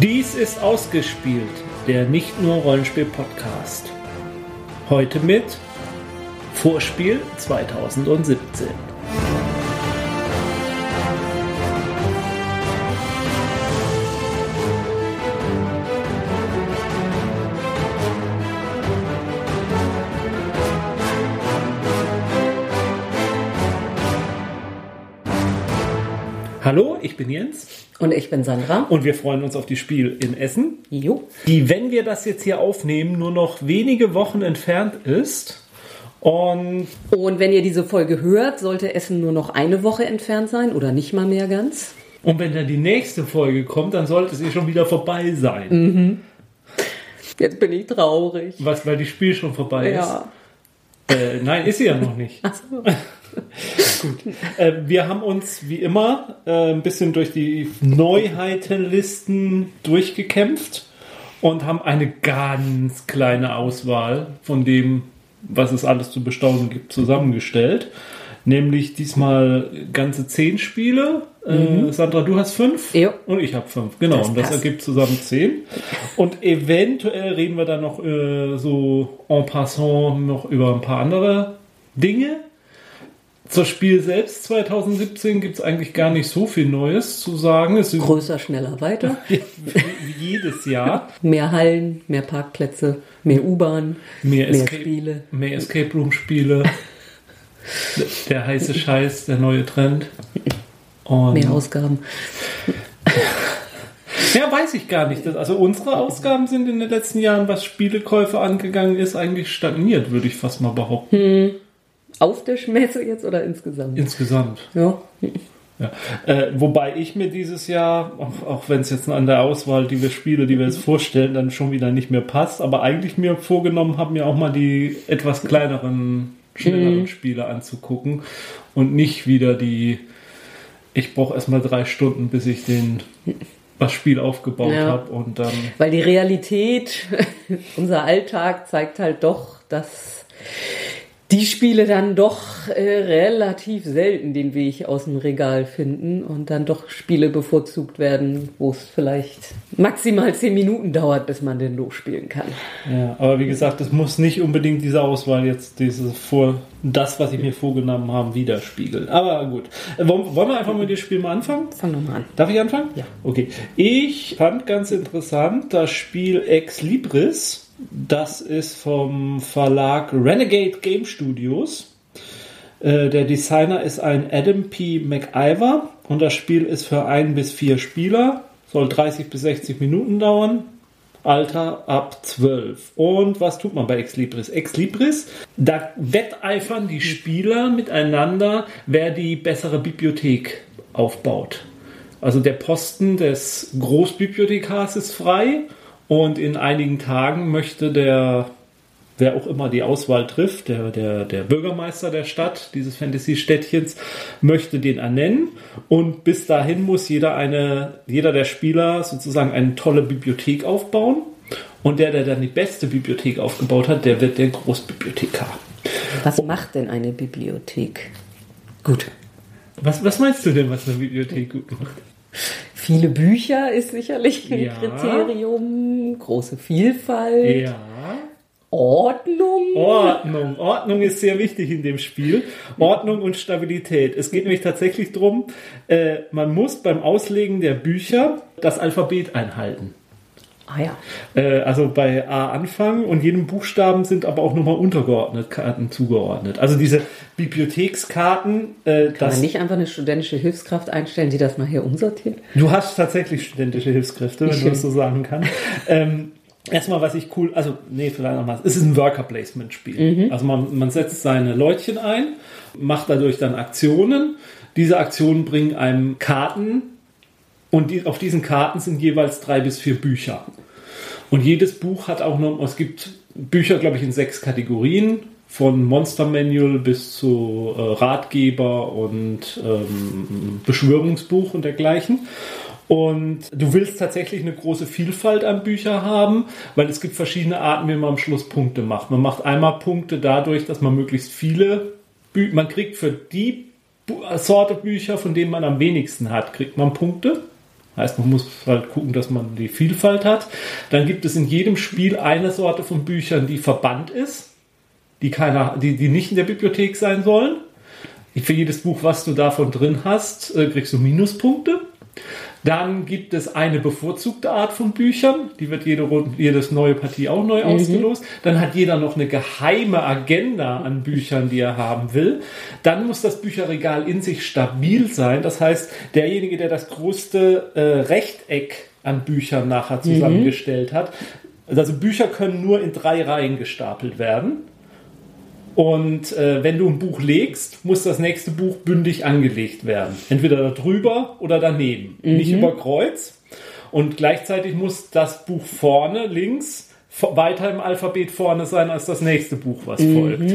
Dies ist ausgespielt, der nicht nur Rollenspiel-Podcast. Heute mit Vorspiel 2017. Hallo, ich bin Jens. Und ich bin Sandra. Und wir freuen uns auf die Spiel in Essen. Jo. Die, wenn wir das jetzt hier aufnehmen, nur noch wenige Wochen entfernt ist. Und, Und wenn ihr diese Folge hört, sollte Essen nur noch eine Woche entfernt sein oder nicht mal mehr ganz. und wenn dann die nächste Folge kommt, dann sollte es eh schon wieder vorbei sein. Jetzt bin ich traurig. Was, weil die Spiel schon vorbei Ja. ist. Äh, nein, ist sie ja noch nicht. Ach so. Gut. Äh, wir haben uns wie immer äh, ein bisschen durch die Neuheitenlisten durchgekämpft und haben eine ganz kleine Auswahl von dem, was es alles zu bestaunen gibt, zusammengestellt. Nämlich diesmal ganze zehn Spiele. Äh, Sandra, du hast fünf Jo. und ich habe fünf. Genau, Das und das ergibt zusammen zehn. Und eventuell reden wir dann noch äh, so en passant noch über ein paar andere Dinge. Zur Spiel selbst 2017 gibt es eigentlich gar nicht so viel Neues zu sagen. Es Größer, schneller, weiter. wie jedes Jahr Mehr Hallen, mehr Parkplätze, mehr U-Bahn, mehr, mehr Escape, Spiele. mehr Escape Room Spiele. der heiße Scheiß, der neue Trend. Und mehr Ausgaben. ja, weiß ich gar nicht. Also unsere Ausgaben sind in den letzten Jahren, was Spielekäufe angegangen ist, eigentlich stagniert, würde ich fast mal behaupten. Auf der Schmesse jetzt oder insgesamt? Insgesamt. Ja. Ja. Äh, wobei ich mir dieses Jahr, auch, auch wenn es jetzt an der Auswahl, die wir Spiele, die wir jetzt vorstellen, dann schon wieder nicht mehr passt, aber eigentlich mir vorgenommen habe, mir auch mal die etwas kleineren, schnelleren Spiele anzugucken und nicht wieder die, ich brauche erstmal drei Stunden, bis ich den das Spiel aufgebaut Ja. habe und dann Weil die Realität, unser Alltag zeigt halt doch, dass die Spiele dann doch äh, relativ selten den Weg aus dem Regal finden und dann doch Spiele bevorzugt werden, wo es vielleicht maximal zehn Minuten dauert, bis man den losspielen kann. Ja, aber wie gesagt, es muss nicht unbedingt diese Auswahl jetzt diese vor das, was ich mir vorgenommen habe, widerspiegeln. Aber gut. Äh, Wollen, wollen wir einfach mit dem Spiel mal anfangen? Fang doch mal an. Darf ich anfangen? Ja. Okay. Ich fand ganz interessant das Spiel Ex Libris. Das ist vom Verlag Renegade Game Studios. Äh, Der Designer ist ein Adam P. McIver und das Spiel ist für ein bis vier Spieler, soll 30 bis 60 Minuten dauern. Alter ab 12. Und was tut man bei Ex Libris? Ex Libris, da wetteifern die Spieler miteinander, wer die bessere Bibliothek aufbaut. Also der Posten des Großbibliothekars ist frei und in einigen Tagen möchte der, wer auch immer die Auswahl trifft, der, der, der Bürgermeister der Stadt, dieses Fantasy-Städtchens, möchte den ernennen und bis dahin muss jeder eine, jeder der Spieler sozusagen eine tolle Bibliothek aufbauen und der, der dann die beste Bibliothek aufgebaut hat, der wird der Großbibliothekar. Was macht denn eine Bibliothek? Gut. Was, was meinst du denn, was eine Bibliothek gut macht? Viele Bücher ist sicherlich ein Ja. Kriterium, große Vielfalt, Ja. Ordnung. Ordnung. Ordnung ist sehr wichtig in dem Spiel. Ordnung und Stabilität. Es geht nämlich tatsächlich darum, äh, man muss beim Auslegen der Bücher das Alphabet einhalten. Ah ja. Äh, also bei A anfangen und jedem Buchstaben sind aber auch nochmal untergeordnet Karten zugeordnet. Also diese Bibliothekskarten, äh, Kann man nicht einfach eine studentische Hilfskraft einstellen, die das nachher umsortiert? Du hast tatsächlich studentische Hilfskräfte, wenn du Schön. das so sagen kannst. ähm, erstmal, was ich cool, also, nee, vielleicht nochmal. Es ist ein Worker-Placement-Spiel. Also man, man setzt seine Leutchen ein, macht dadurch dann Aktionen. Diese Aktionen bringen einem Karten und die, auf diesen Karten sind jeweils drei bis vier Bücher. Und jedes Buch hat auch noch, es gibt Bücher, glaube ich, in sechs Kategorien. Von Monster Manual bis zu äh, Ratgeber und ähm, Beschwörungsbuch und dergleichen. Und du willst tatsächlich eine große Vielfalt an Büchern haben, weil es gibt verschiedene Arten, wie man am Schluss Punkte macht. Man macht einmal Punkte dadurch, dass man möglichst viele Bücher, man kriegt für die Sorte Bücher, von denen man am wenigsten hat, kriegt man Punkte. Heißt, man muss halt gucken, dass man die Vielfalt hat. Dann gibt es in jedem Spiel eine Sorte von Büchern, die verbannt ist, die, keiner, die, die nicht in der Bibliothek sein sollen. Für jedes Buch, was du davon drin hast, äh, kriegst du Minuspunkte. Dann gibt es eine bevorzugte Art von Büchern. Die wird jede, Runde, jedes neue Partie auch neu mhm. ausgelost. Dann hat jeder noch eine geheime Agenda an Büchern, die er haben will. Dann muss das Bücherregal in sich stabil sein. Das heißt, derjenige, der das größte äh, Rechteck an Büchern nachher zusammengestellt mhm. hat, also Bücher können nur in drei Reihen gestapelt werden. Und äh, wenn du ein Buch legst, muss das nächste Buch bündig angelegt werden. Entweder darüber oder daneben. Mhm. Nicht über Kreuz. Und gleichzeitig muss das Buch vorne, links, weiter im Alphabet vorne sein als das nächste Buch, was mhm. folgt.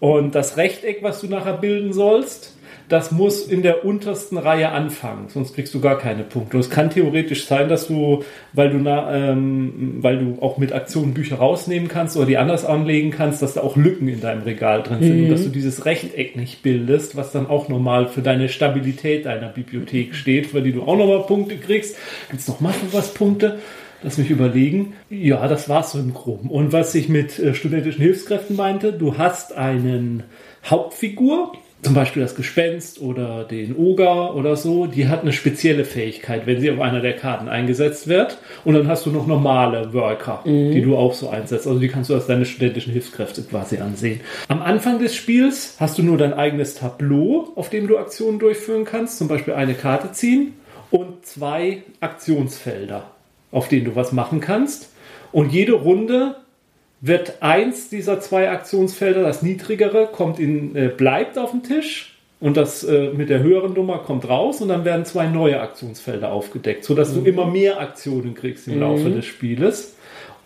Und das Rechteck, was du nachher bilden sollst, das muss in der untersten Reihe anfangen, sonst kriegst du gar keine Punkte. Und es kann theoretisch sein, dass du, weil du, na, ähm, weil du auch mit Aktionen Bücher rausnehmen kannst oder die anders anlegen kannst, dass da auch Lücken in deinem Regal drin sind mhm. und dass du dieses Rechteck nicht bildest, was dann auch normal für deine Stabilität deiner Bibliothek steht, für die du auch nochmal Punkte kriegst. Gibt's noch mal was Punkte? Lass mich überlegen. Ja, das war's so im Groben. Und was ich mit äh, studentischen Hilfskräften meinte, du hast einen Hauptfigur, zum Beispiel das Gespenst oder den Oger oder so, die hat eine spezielle Fähigkeit, wenn sie auf einer der Karten eingesetzt wird. Und dann hast du noch normale Worker, mhm. die du auch so einsetzt. Also die kannst du als deine studentischen Hilfskräfte quasi ansehen. Am Anfang des Spiels hast du nur dein eigenes Tableau, auf dem du Aktionen durchführen kannst. Zum Beispiel eine Karte ziehen und zwei Aktionsfelder, auf denen du was machen kannst. Und jede Runde wird eins dieser zwei Aktionsfelder, das niedrigere, kommt in, äh, bleibt auf dem Tisch und das äh, mit der höheren Nummer kommt raus und dann werden zwei neue Aktionsfelder aufgedeckt, sodass mhm. du immer mehr Aktionen kriegst im mhm. Laufe des Spieles.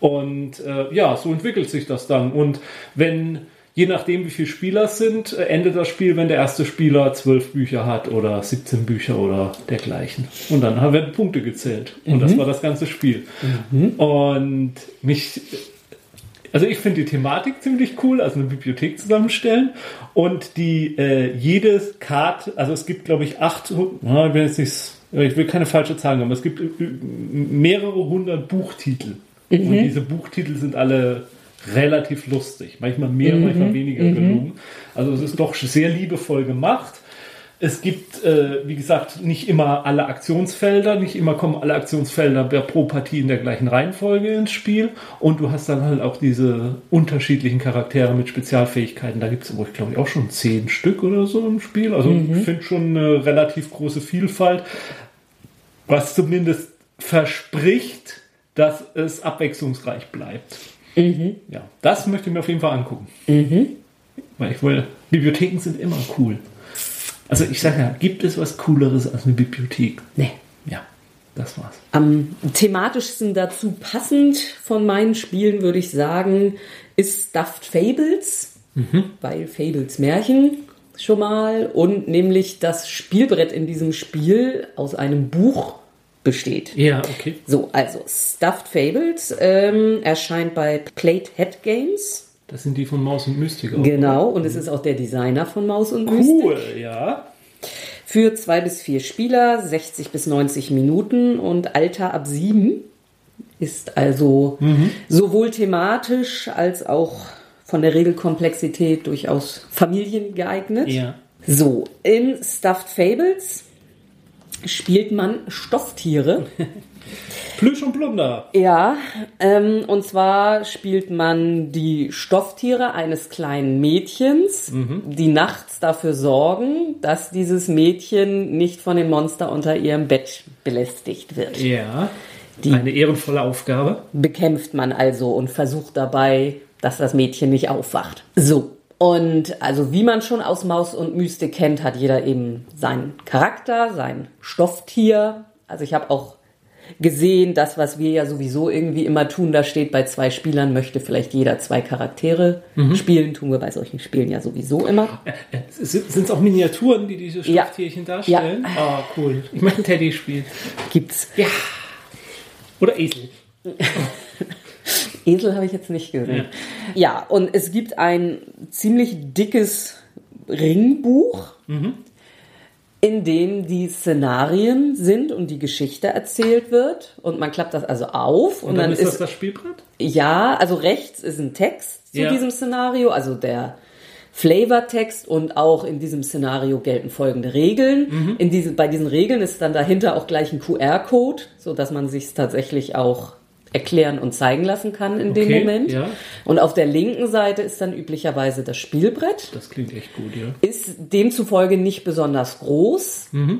Und äh, ja, so entwickelt sich das dann. Und wenn, je nachdem wie viele Spieler es sind, äh, endet das Spiel, wenn der erste Spieler zwölf Bücher hat oder 17 Bücher oder dergleichen. Und dann werden Punkte gezählt. Und mhm. das war das ganze Spiel. Mhm. Und mich also ich finde die Thematik ziemlich cool, also eine Bibliothek zusammenstellen und die äh, jedes Karte, also es gibt glaube ich acht, oh, ich, will jetzt nicht, ich will keine falsche Zahl haben, aber es gibt mehrere hundert Buchtitel mhm. und diese Buchtitel sind alle relativ lustig, manchmal mehr, mhm. manchmal weniger mhm. gelungen. Also es ist doch sehr liebevoll gemacht es gibt, äh, wie gesagt, nicht immer alle Aktionsfelder, nicht immer kommen alle Aktionsfelder pro Partie in der gleichen Reihenfolge ins Spiel. Und du hast dann halt auch diese unterschiedlichen Charaktere mit Spezialfähigkeiten. Da gibt es, ich glaube ich, auch schon zehn Stück oder so im Spiel. Also mhm. ich finde schon eine relativ große Vielfalt, was zumindest verspricht, dass es abwechslungsreich bleibt. Mhm. Ja, das möchte ich mir auf jeden Fall angucken. Mhm. Weil ich will, Bibliotheken sind immer cool. Also ich sage ja, gibt es was Cooleres als eine Bibliothek? Nee. Ja, das war's. Am thematischsten dazu passend von meinen Spielen würde ich sagen, ist Stuffed Fables, mhm. weil Fables Märchen schon mal und nämlich das Spielbrett in diesem Spiel aus einem Buch besteht. Ja, okay. So, also Stuffed Fables ähm, erscheint bei Plate Head Games. Das sind die von Maus und Mystik. Auch, genau, oder? und es ist auch der Designer von Maus und cool, Mystik. Cool, ja. Für zwei bis vier Spieler, 60 bis 90 Minuten und Alter ab sieben. Ist also mhm. sowohl thematisch als auch von der Regelkomplexität durchaus Familien geeignet. Ja. So, in Stuffed Fables spielt man Stofftiere. Plüsch und Plunder. Ja, ähm, und zwar spielt man die Stofftiere eines kleinen Mädchens, mhm. die nachts dafür sorgen, dass dieses Mädchen nicht von dem Monster unter ihrem Bett belästigt wird. Ja, die eine ehrenvolle Aufgabe. Bekämpft man also und versucht dabei, dass das Mädchen nicht aufwacht. So, und also wie man schon aus Maus und Mystik kennt, hat jeder eben seinen Charakter, sein Stofftier. Also ich habe auch gesehen, das, was wir ja sowieso irgendwie immer tun, da steht bei zwei Spielern, möchte vielleicht jeder zwei Charaktere mhm. spielen, tun wir bei solchen Spielen ja sowieso immer. Äh, äh, sind es auch Miniaturen, die diese Stofftierchen ja. darstellen? Ja. Oh, cool. Ich möchte Teddy spielen. Gibt's. Ja. Oder Esel. Esel habe ich jetzt nicht gesehen. Ja. ja, und es gibt ein ziemlich dickes Ringbuch. Mhm in dem die Szenarien sind und die Geschichte erzählt wird. Und man klappt das also auf. Und, dann, ist das das Spielbrett? Ja, also rechts ist ein Text zu Ja. diesem Szenario, also der Flavortext und auch in diesem Szenario gelten folgende Regeln. Mhm. In diese, bei diesen Regeln ist dann dahinter auch gleich ein QR-Code, so dass man sich tatsächlich auch erklären und zeigen lassen kann in dem Okay, Moment. ja. Und auf der linken Seite ist dann üblicherweise das Spielbrett Das klingt echt gut, ja. ist demzufolge nicht besonders groß. Mhm.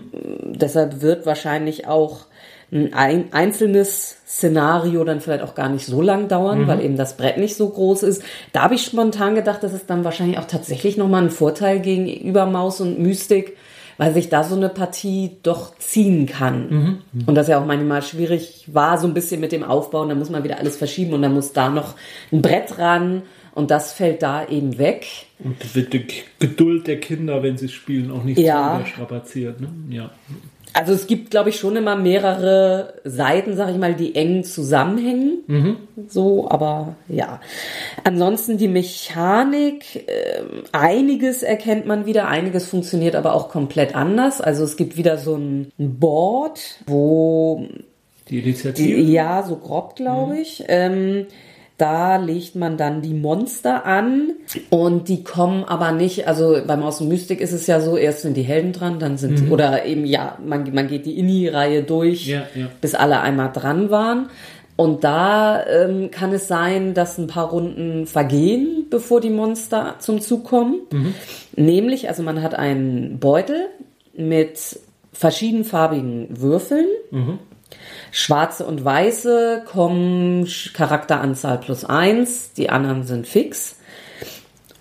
Deshalb wird wahrscheinlich auch ein ein einzelnes Szenario dann vielleicht auch gar nicht so lang Mhm. dauern, weil eben das Brett nicht so groß ist. Da habe ich spontan gedacht, das ist dann wahrscheinlich auch tatsächlich nochmal ein Vorteil gegenüber Maus und Mystik, weil sich da so eine Partie doch ziehen kann. Mhm. Und das ja auch manchmal schwierig war, so ein bisschen mit dem Aufbauen, da muss man wieder alles verschieben und dann muss da noch ein Brett ran und das fällt da eben weg. Und wird die Geduld der Kinder, wenn sie spielen, auch nicht Ja. zu überstrapaziert. Ne? Ja. Also es gibt, glaube ich, schon immer mehrere Seiten, sag ich mal, die eng zusammenhängen. So, aber ja. Ansonsten die Mechanik, ähm, einiges erkennt man wieder, einiges funktioniert aber auch komplett anders. Also es gibt wieder so ein Board, wo Die Initiative. ja, so grob, glaube ich. Ähm, da legt man dann die Monster an und die kommen aber nicht, also beim Aus und Mystik ist es ja so, erst sind die Helden dran, dann sind die, oder eben ja, man, man geht die Inni-Reihe durch, Ja, ja. bis alle einmal dran waren. Und da ähm, kann es sein, dass ein paar Runden vergehen, bevor die Monster zum Zug kommen. Nämlich, also man hat einen Beutel mit verschiedenfarbigen Würfeln. Schwarze und weiße kommen Charakteranzahl plus eins, die anderen sind fix.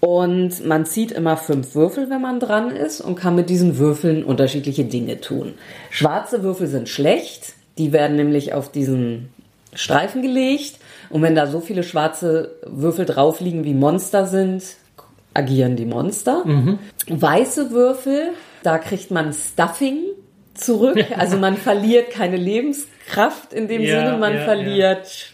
Und man zieht immer fünf Würfel, wenn man dran ist und kann mit diesen Würfeln unterschiedliche Dinge tun. Schwarze Würfel sind schlecht, die werden nämlich auf diesen Streifen gelegt und wenn da so viele schwarze Würfel drauf liegen, wie Monster sind, agieren die Monster. Weiße Würfel, da kriegt man Stuffing zurück, also man verliert keine Lebenskraft in dem Ja, Sinne, man ja, verliert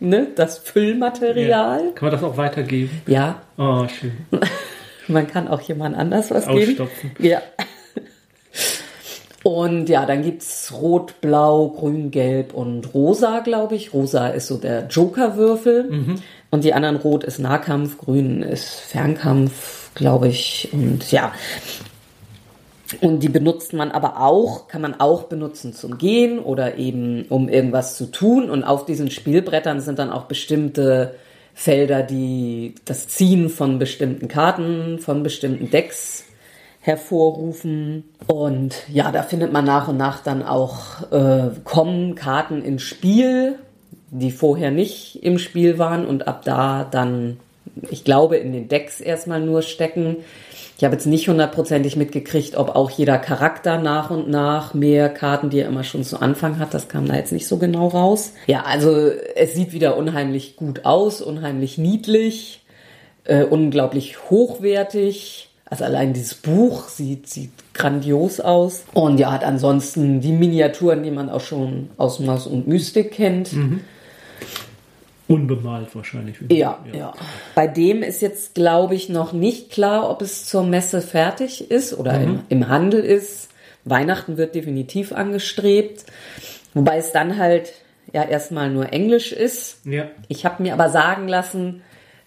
Ne, das Füllmaterial. Kann man das auch weitergeben? Ja, Oh, schön. man kann auch jemand anders was geben. Ja. Und ja, dann gibt's Rot, Blau, Grün, Gelb und Rosa, glaube ich. Rosa ist so der Joker-Würfel. Und die anderen Rot ist Nahkampf, Grün ist Fernkampf, glaube ich. Und ja. Und die benutzt man aber auch, kann man auch benutzen zum Gehen oder eben um irgendwas zu tun. Und auf diesen Spielbrettern sind dann auch bestimmte Felder, die das Ziehen von bestimmten Karten, von bestimmten Decks hervorrufen. Und ja, da findet man nach und nach dann auch, äh, kommen Karten ins Spiel, die vorher nicht im Spiel waren und ab da dann, ich glaube, in den Decks erstmal nur stecken. Ich habe jetzt nicht hundertprozentig mitgekriegt, ob auch jeder Charakter nach und nach mehr Karten, die er immer schon zu Anfang hat, das kam da jetzt nicht so genau raus. Ja, also es sieht wieder unheimlich gut aus, unheimlich niedlich, äh, unglaublich hochwertig. Also allein dieses Buch sieht, sieht grandios aus. Und ja, hat ansonsten die Miniaturen, die man auch schon aus Maus und Mystik kennt. Unbemalt wahrscheinlich. Ja, ja. Bei dem ist jetzt, glaube ich, noch nicht klar, ob es zur Messe fertig ist oder im, im Handel ist. Weihnachten wird definitiv angestrebt. Wobei es dann halt ja erstmal nur Englisch ist. Ja. Ich habe mir aber sagen lassen,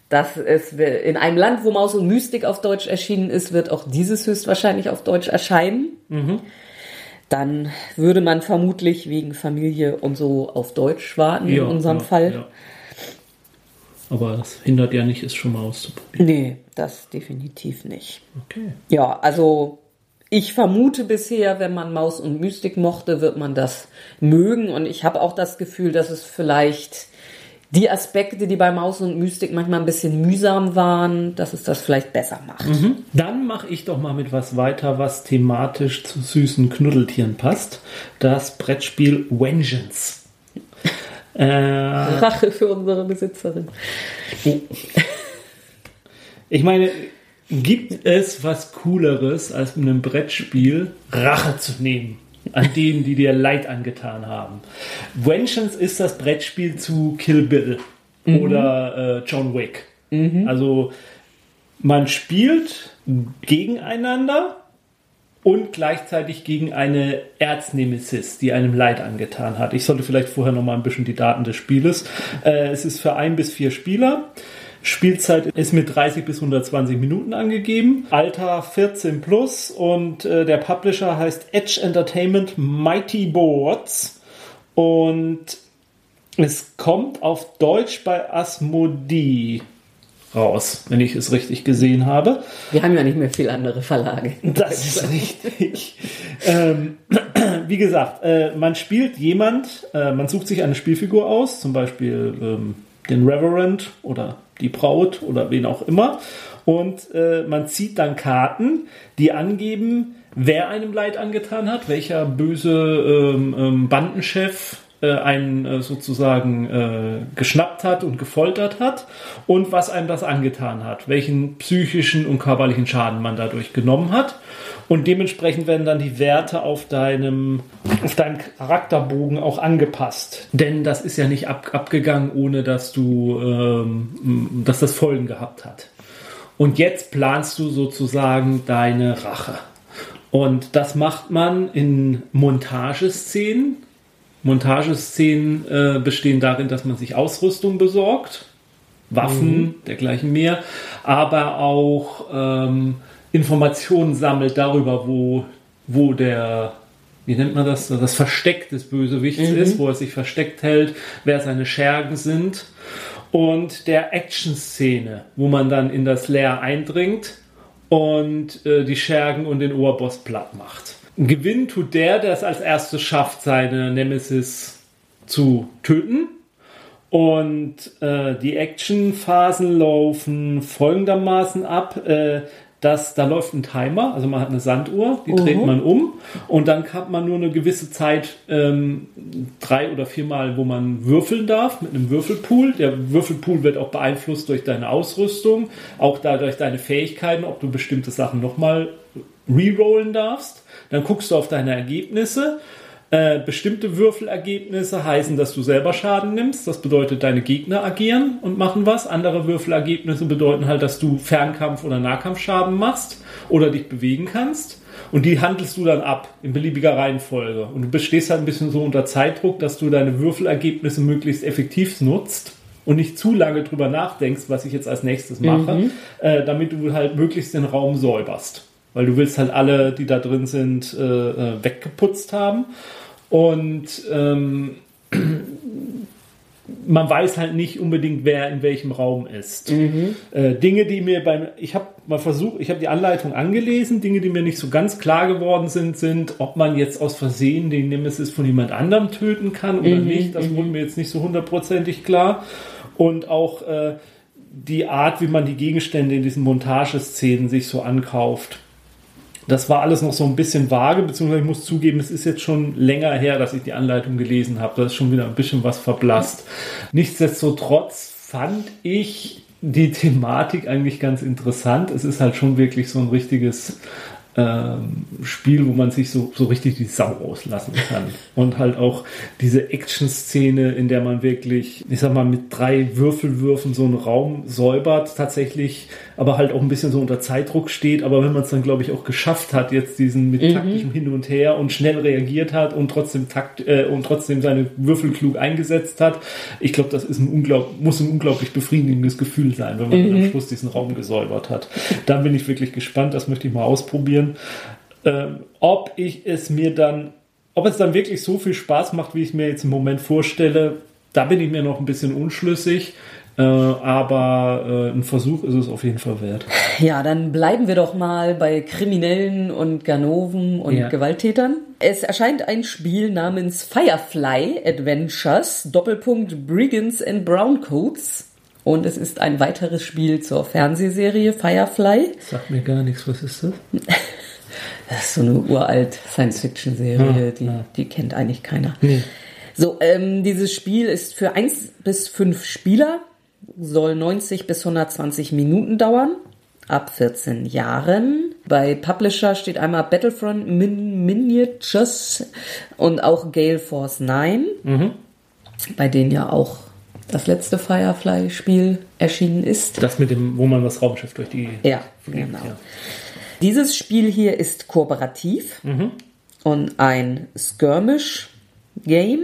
dass es in einem Land, wo Maus und Mystik auf Deutsch erschienen ist, wird auch dieses höchstwahrscheinlich auf Deutsch erscheinen. Dann würde man vermutlich wegen Familie und so auf Deutsch warten in unserem ja, Fall. Ja. Aber das hindert ja nicht, es schon mal auszuprobieren. Nee, das definitiv nicht. Okay. Ja, also ich vermute bisher, wenn man Maus und Mystik mochte, wird man das mögen. Und ich habe auch das Gefühl, dass es vielleicht die Aspekte, die bei Maus und Mystik manchmal ein bisschen mühsam waren, dass es das vielleicht besser macht. Dann mache ich doch mal mit was weiter, was thematisch zu süßen Knuddeltieren passt. Das Brettspiel Vengeance. Äh, Rache für unsere Besitzerin. ich meine, gibt es was Cooleres, als mit einem Brettspiel Rache zu nehmen? An denen, die dir Leid angetan haben. Vengeance ist das Brettspiel zu Kill Bill oder äh, John Wick. Also man spielt gegeneinander und gleichzeitig gegen eine Erznemesis, die einem Leid angetan hat. Ich sollte vielleicht vorher noch mal ein bisschen die Daten des Spieles. Äh, es ist für ein bis vier Spieler. Spielzeit ist mit 30 bis 120 Minuten angegeben. Alter 14 plus und äh, der Publisher heißt Edge Entertainment Mighty Boards. Und es kommt auf Deutsch bei Asmodee raus, wenn ich es richtig gesehen habe. Wir haben ja nicht mehr viel andere Verlage. Das ist richtig. ähm, wie gesagt, äh, man spielt jemand, äh, man sucht sich eine Spielfigur aus, zum Beispiel ähm, den Reverend oder die Braut oder wen auch immer. Und äh, man zieht dann Karten, die angeben, wer einem Leid angetan hat, welcher böse ähm, ähm, Bandenchef äh, einen äh, sozusagen äh, geschnappt hat und gefoltert hat und was einem das angetan hat, welchen psychischen und körperlichen Schaden man dadurch genommen hat. Und dementsprechend werden dann die Werte auf deinem, auf deinem Charakterbogen auch angepasst. Denn das ist ja nicht ab, abgegangen, ohne dass du, ähm, dass das Folgen gehabt hat. Und jetzt planst du sozusagen deine Rache. Und das macht man in Montageszenen. Montageszenen äh, bestehen darin, dass man sich Ausrüstung besorgt, Waffen, mhm. dergleichen mehr, aber auch ähm, Informationen sammelt darüber, wo, wo der, wie nennt man das, das Versteck des Bösewichts mhm. ist, wo er sich versteckt hält, wer seine Schergen sind. Und der Action-Szene, wo man dann in das Leer eindringt und äh, die Schergen und den Oberboss platt macht. Gewinn tut der, der es als erstes schafft, seine Nemesis zu töten. Und äh, die Action-Phasen laufen folgendermaßen ab. Äh, dass da läuft ein Timer, also man hat eine Sanduhr, die uh -huh. dreht man um und dann hat man nur eine gewisse Zeit, ähm, drei oder viermal, wo man würfeln darf mit einem Würfelpool. Der Würfelpool wird auch beeinflusst durch deine Ausrüstung, auch dadurch deine Fähigkeiten, ob du bestimmte Sachen nochmal rerollen darfst. Dann guckst du auf deine Ergebnisse äh, bestimmte Würfelergebnisse heißen, dass du selber Schaden nimmst. Das bedeutet, deine Gegner agieren und machen was. Andere Würfelergebnisse bedeuten halt, dass du Fernkampf- oder Nahkampfschaden machst oder dich bewegen kannst. Und die handelst du dann ab in beliebiger Reihenfolge. Und du bestehst halt ein bisschen so unter Zeitdruck, dass du deine Würfelergebnisse möglichst effektiv nutzt und nicht zu lange drüber nachdenkst, was ich jetzt als nächstes mache, mhm. äh, damit du halt möglichst den Raum säuberst. Weil du willst halt alle, die da drin sind, äh, äh weggeputzt haben. Und ähm, man weiß halt nicht unbedingt, wer in welchem Raum ist. Mhm. Äh, Dinge, die mir beim, ich habe mal versucht, ich habe die Anleitung angelesen, Dinge, die mir nicht so ganz klar geworden sind, sind, ob man jetzt aus Versehen den Nemesis von jemand anderem töten kann oder mhm. nicht. Das wurde mhm. mir jetzt nicht so hundertprozentig klar. Und auch äh, die Art, wie man die Gegenstände in diesen Montageszenen sich so ankauft. Das war alles noch so ein bisschen vage, beziehungsweise ich muss zugeben, es ist jetzt schon länger her, dass ich die Anleitung gelesen habe. Da ist schon wieder ein bisschen was verblasst. Nichtsdestotrotz fand ich die Thematik eigentlich ganz interessant. Es ist halt schon wirklich so ein richtiges ähm, Spiel, wo man sich so, so richtig die Sau auslassen kann. Und halt auch diese Action-Szene, in der man wirklich, ich sag mal, mit drei Würfelwürfen so einen Raum säubert, tatsächlich, aber halt auch ein bisschen so unter Zeitdruck steht. Aber wenn man es dann, glaube ich, auch geschafft hat, jetzt diesen mit mhm. taktischem Hin und Her und schnell reagiert hat und trotzdem takt äh, und trotzdem seine Würfel klug eingesetzt hat, ich glaube, das ist ein unglaub muss ein unglaublich befriedigendes Gefühl sein, wenn man mhm. am Schluss diesen Raum gesäubert hat. Da bin ich wirklich gespannt, das möchte ich mal ausprobieren ausprobieren, ähm, ob ich es mir dann, ob es dann wirklich so viel Spaß macht, wie ich mir jetzt im Moment vorstelle, da bin ich mir noch ein bisschen unschlüssig. Äh, aber äh, ein Versuch ist es auf jeden Fall wert. Ja, dann bleiben wir doch mal bei Kriminellen und Ganoven und ja. Gewalttätern. Es erscheint ein Spiel namens Firefly Adventures, Doppelpunkt Brigands and Browncoats. Und es ist ein weiteres Spiel zur Fernsehserie Firefly. Sagt mir gar nichts, was ist das? das ist so eine uralt Science-Fiction-Serie, ah, die, ah. die kennt eigentlich keiner. Nee. So, ähm, dieses Spiel ist für 1 bis 5 Spieler, soll 90 bis 120 Minuten dauern, ab 14 Jahren. Bei Publisher steht einmal Battlefront Min Miniatures und auch Gale Force 9, mhm. bei denen ja auch das letzte Firefly-Spiel erschienen ist. Das mit dem, wo man das Raumschiff durch die. Ja, genau. Ja. Dieses Spiel hier ist kooperativ und ein Skirmish-Game.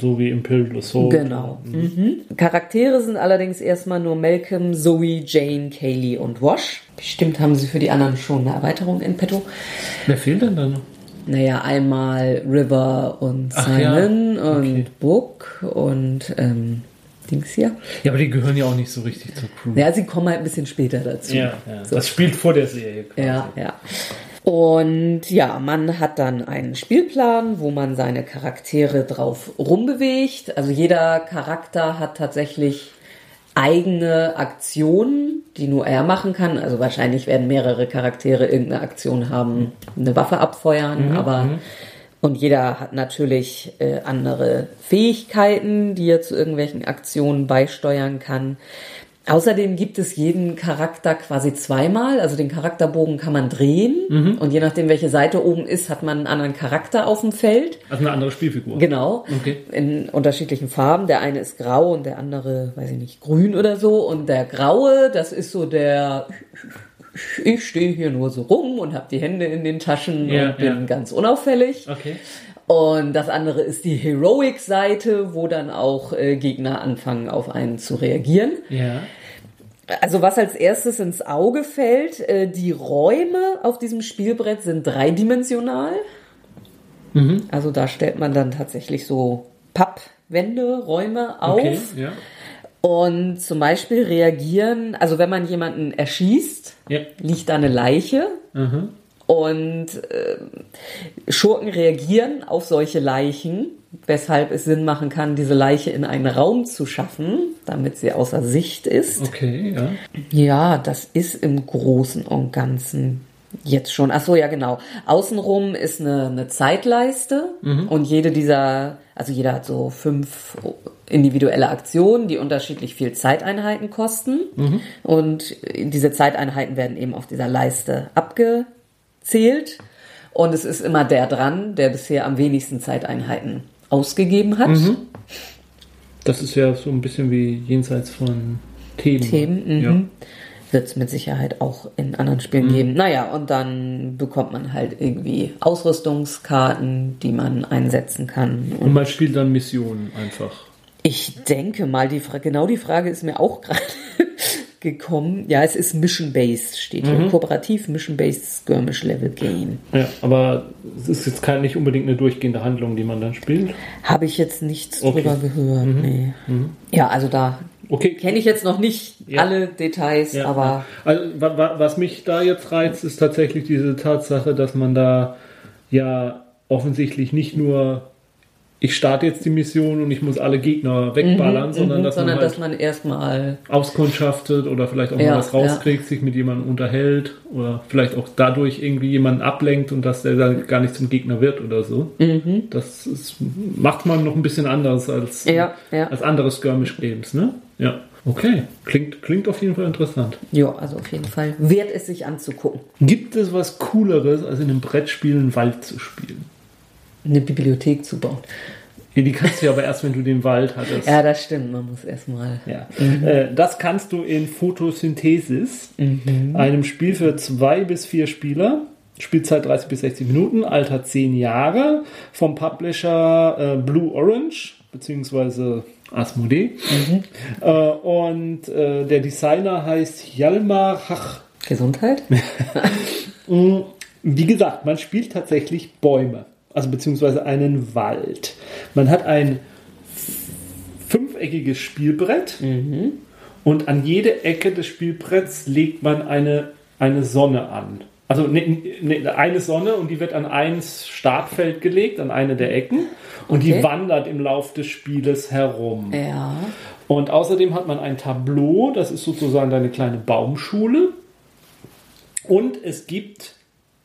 So wie Imperial Assault. Genau. Mhm. Charaktere sind allerdings erstmal nur Malcolm, Zoe, Jane, Kaylee und Wash. Bestimmt haben sie für die anderen schon eine Erweiterung in petto. Wer fehlt denn da noch? Naja, einmal River und Ach Simon ja, okay. und Book und ähm, Dings hier. Ja, aber die gehören ja auch nicht so richtig zur Crew. Ja, sie kommen halt ein bisschen später dazu. Ja, ja. Das spielt vor der Serie quasi. Ja, ja. Und ja, man hat dann einen Spielplan, wo man seine Charaktere drauf rumbewegt. Also jeder Charakter hat tatsächlich eigene Aktionen, die nur er machen kann. Also wahrscheinlich werden mehrere Charaktere irgendeine Aktion haben, eine Waffe abfeuern, aber und jeder hat natürlich äh, andere Fähigkeiten, die er zu irgendwelchen Aktionen beisteuern kann. Außerdem gibt es jeden Charakter quasi zweimal. Also den Charakterbogen kann man drehen. Und je nachdem, welche Seite oben ist, hat man einen anderen Charakter auf dem Feld. Also eine andere Spielfigur. Genau. Okay. In unterschiedlichen Farben. Der eine ist grau und der andere, weiß ich nicht, grün oder so. Und der graue, das ist so der, ich stehe hier nur so rum und habe die Hände in den Taschen Ja, und bin ja. ganz unauffällig. Okay. Und das andere ist die Heroic-Seite, wo dann auch äh, Gegner anfangen, auf einen zu reagieren. Ja. Also was als erstes ins Auge fällt, äh, die Räume auf diesem Spielbrett sind dreidimensional. Also da stellt man dann tatsächlich so Pappwände, Räume auf. Okay. Ja. Und zum Beispiel reagieren, also wenn man jemanden erschießt, Ja. liegt da eine Leiche. Mhm. Und äh, Schurken reagieren auf solche Leichen, weshalb es Sinn machen kann, diese Leiche in einen Raum zu schaffen, damit sie außer Sicht ist. Okay, ja. Ja, das ist im Großen und Ganzen jetzt schon. Ach so, ja, genau. Außenrum ist eine, eine Zeitleiste und jede dieser, also jeder hat so fünf individuelle Aktionen, die unterschiedlich viel Zeiteinheiten kosten. Und diese Zeiteinheiten werden eben auf dieser Leiste abgezählt. Und es ist immer der dran, der bisher am wenigsten Zeiteinheiten ausgegeben hat. Das ist ja so ein bisschen wie jenseits von Themen. Themen, Ja. mhm. Wird es mit Sicherheit auch in anderen Spielen geben. Naja, und dann bekommt man halt irgendwie Ausrüstungskarten, die man einsetzen kann. Und Und man spielt dann Missionen einfach. ich denke mal, die Fra genau die Frage ist mir auch gerade gekommen. Ja, es ist Mission-Based, steht hier. Kooperativ Mission-Based Skirmish Level Game. Ja, aber es ist jetzt kein, nicht unbedingt eine durchgehende Handlung, die man dann spielt. Habe ich jetzt nichts Okay. drüber gehört. Nee. Ja, also da Okay. kenne ich jetzt noch nicht Ja. alle Details, Ja, aber also, wa- wa- was mich da jetzt reizt, ist tatsächlich diese Tatsache, dass man da ja offensichtlich nicht nur ich starte jetzt die Mission und ich muss alle Gegner wegballern, sondern dass Mhm, sondern man halt dass man erstmal auskundschaftet oder vielleicht auch Ja, mal was rauskriegt, sich mit jemandem unterhält oder vielleicht auch dadurch irgendwie jemanden ablenkt und dass der dann gar nicht zum Gegner wird oder so. Mhm. Das ist, macht man noch ein bisschen anders als, Ja, ja. als andere Skirmish-Games, ne? Ja. Okay, klingt, klingt auf jeden Fall interessant. Ja, also auf jeden Fall wert es sich anzugucken. Gibt es was Cooleres, als in einem Brettspiel einen Wald zu spielen? Eine Bibliothek zu bauen. Ja, die kannst du ja aber erst, wenn du den Wald hattest. Ja, das stimmt. Man muss erstmal. Ja. Äh, das kannst du in Photosynthesis, einem Spiel für zwei bis vier Spieler. Spielzeit 30 bis 60 Minuten, Alter 10 Jahre, vom Publisher äh, Blue Orange, beziehungsweise Asmodee. Äh, und äh, der Designer heißt Hjalmar Hach. Gesundheit? Wie gesagt, man spielt tatsächlich Bäume, also beziehungsweise einen Wald. Man hat ein fünfeckiges Spielbrett und an jede Ecke des Spielbretts legt man eine, eine Sonne an. Also ne, ne, eine Sonne und die wird an ein Startfeld gelegt, an eine der Ecken und Okay. die wandert im Lauf des Spieles herum. Ja. Und außerdem hat man ein Tableau, das ist sozusagen deine kleine Baumschule. Und es gibt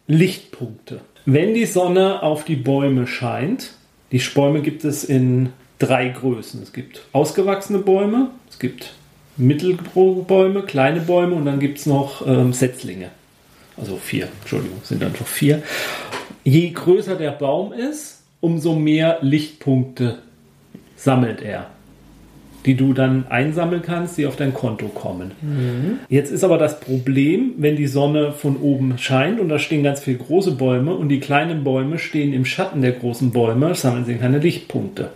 Lichtpunkte. Wenn die Sonne auf die Bäume scheint, die Bäume gibt es in drei Größen. Es gibt ausgewachsene Bäume, es gibt Mittelbäume, kleine Bäume und dann gibt es noch ähm, Setzlinge. Also vier, Entschuldigung, sind dann schon vier. Je größer der Baum ist, umso mehr Lichtpunkte sammelt er. Die du dann einsammeln kannst, die auf dein Konto kommen. Mhm. Jetzt ist aber das Problem, wenn die Sonne von oben scheint und da stehen ganz viele große Bäume und die kleinen Bäume stehen im Schatten der großen Bäume, sammeln sie keine Lichtpunkte.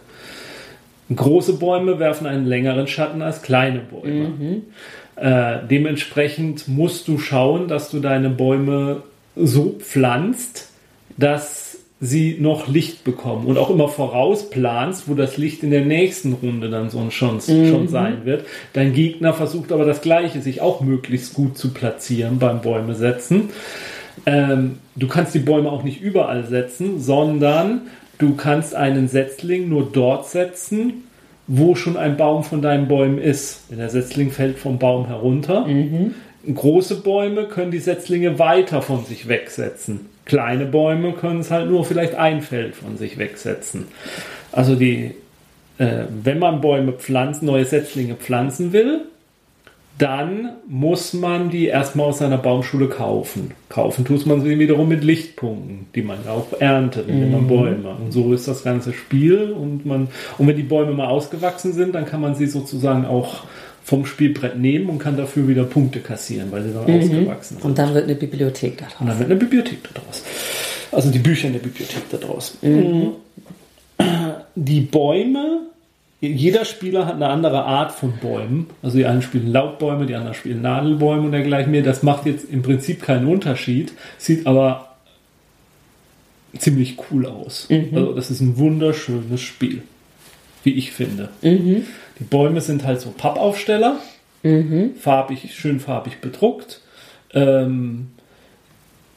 Große Bäume werfen einen längeren Schatten als kleine Bäume. Mhm. Äh, dementsprechend musst du schauen, dass du deine Bäume so pflanzt, dass sie noch Licht bekommen und auch immer vorausplanst, wo das Licht in der nächsten Runde dann so schon, mhm. schon sein wird. Dein Gegner versucht aber das Gleiche, sich auch möglichst gut zu platzieren beim Bäume setzen. Ähm, du kannst die Bäume auch nicht überall setzen, sondern du kannst einen Setzling nur dort setzen, wo schon ein Baum von deinen Bäumen ist. Wenn der Setzling fällt vom Baum herunter. Mhm. Große Bäume können die Setzlinge weiter von sich wegsetzen. Kleine Bäume können es halt nur vielleicht ein Feld von sich wegsetzen. Also die, äh, wenn man Bäume pflanzen, neue Setzlinge pflanzen will, dann muss man die erstmal aus seiner Baumschule kaufen. Kaufen tut man sie wiederum mit Lichtpunkten, die man auch erntet, indem man mhm. Bäume. Und so ist das ganze Spiel. Und man, und wenn die Bäume mal ausgewachsen sind, dann kann man sie sozusagen auch vom Spielbrett nehmen und kann dafür wieder Punkte kassieren, weil sie dann mhm. ausgewachsen sind. Und dann wird eine Bibliothek daraus. Und dann wird eine Bibliothek daraus. Also die Bücher in der Bibliothek daraus. Mhm. Die Bäume jeder Spieler hat eine andere Art von Bäumen. Also die einen spielen Laubbäume, die anderen spielen Nadelbäume und dergleichen mehr. Das macht jetzt im Prinzip keinen Unterschied, sieht aber ziemlich cool aus. Mhm. Also das ist ein wunderschönes Spiel, wie ich finde. Mhm. Bäume sind halt so Pappaufsteller, mhm. farbig, schön farbig bedruckt. Ähm,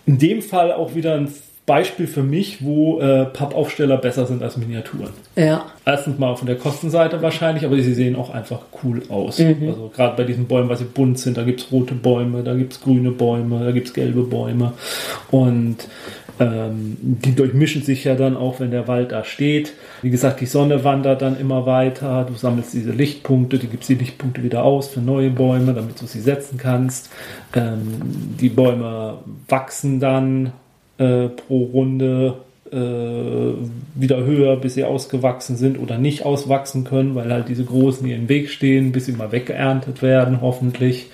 in dem Fall auch wieder ein Beispiel für mich, wo äh, Pappaufsteller besser sind als Miniaturen. Ja. Erstens mal von der Kostenseite wahrscheinlich, aber sie sehen auch einfach cool aus. Mhm. Also gerade bei diesen Bäumen, weil sie bunt sind, da gibt es rote Bäume, da gibt es grüne Bäume, da gibt es gelbe Bäume. Und ähm, die durchmischen sich ja dann auch, wenn der Wald da steht. Wie gesagt, die Sonne wandert dann immer weiter. Du sammelst diese Lichtpunkte, du gibst die Lichtpunkte wieder aus für neue Bäume, damit du sie setzen kannst. Ähm, die Bäume wachsen dann äh, pro Runde äh, wieder höher, bis sie ausgewachsen sind oder nicht auswachsen können, weil halt diese großen hier im Weg stehen, bis sie mal weggeerntet werden, hoffentlich.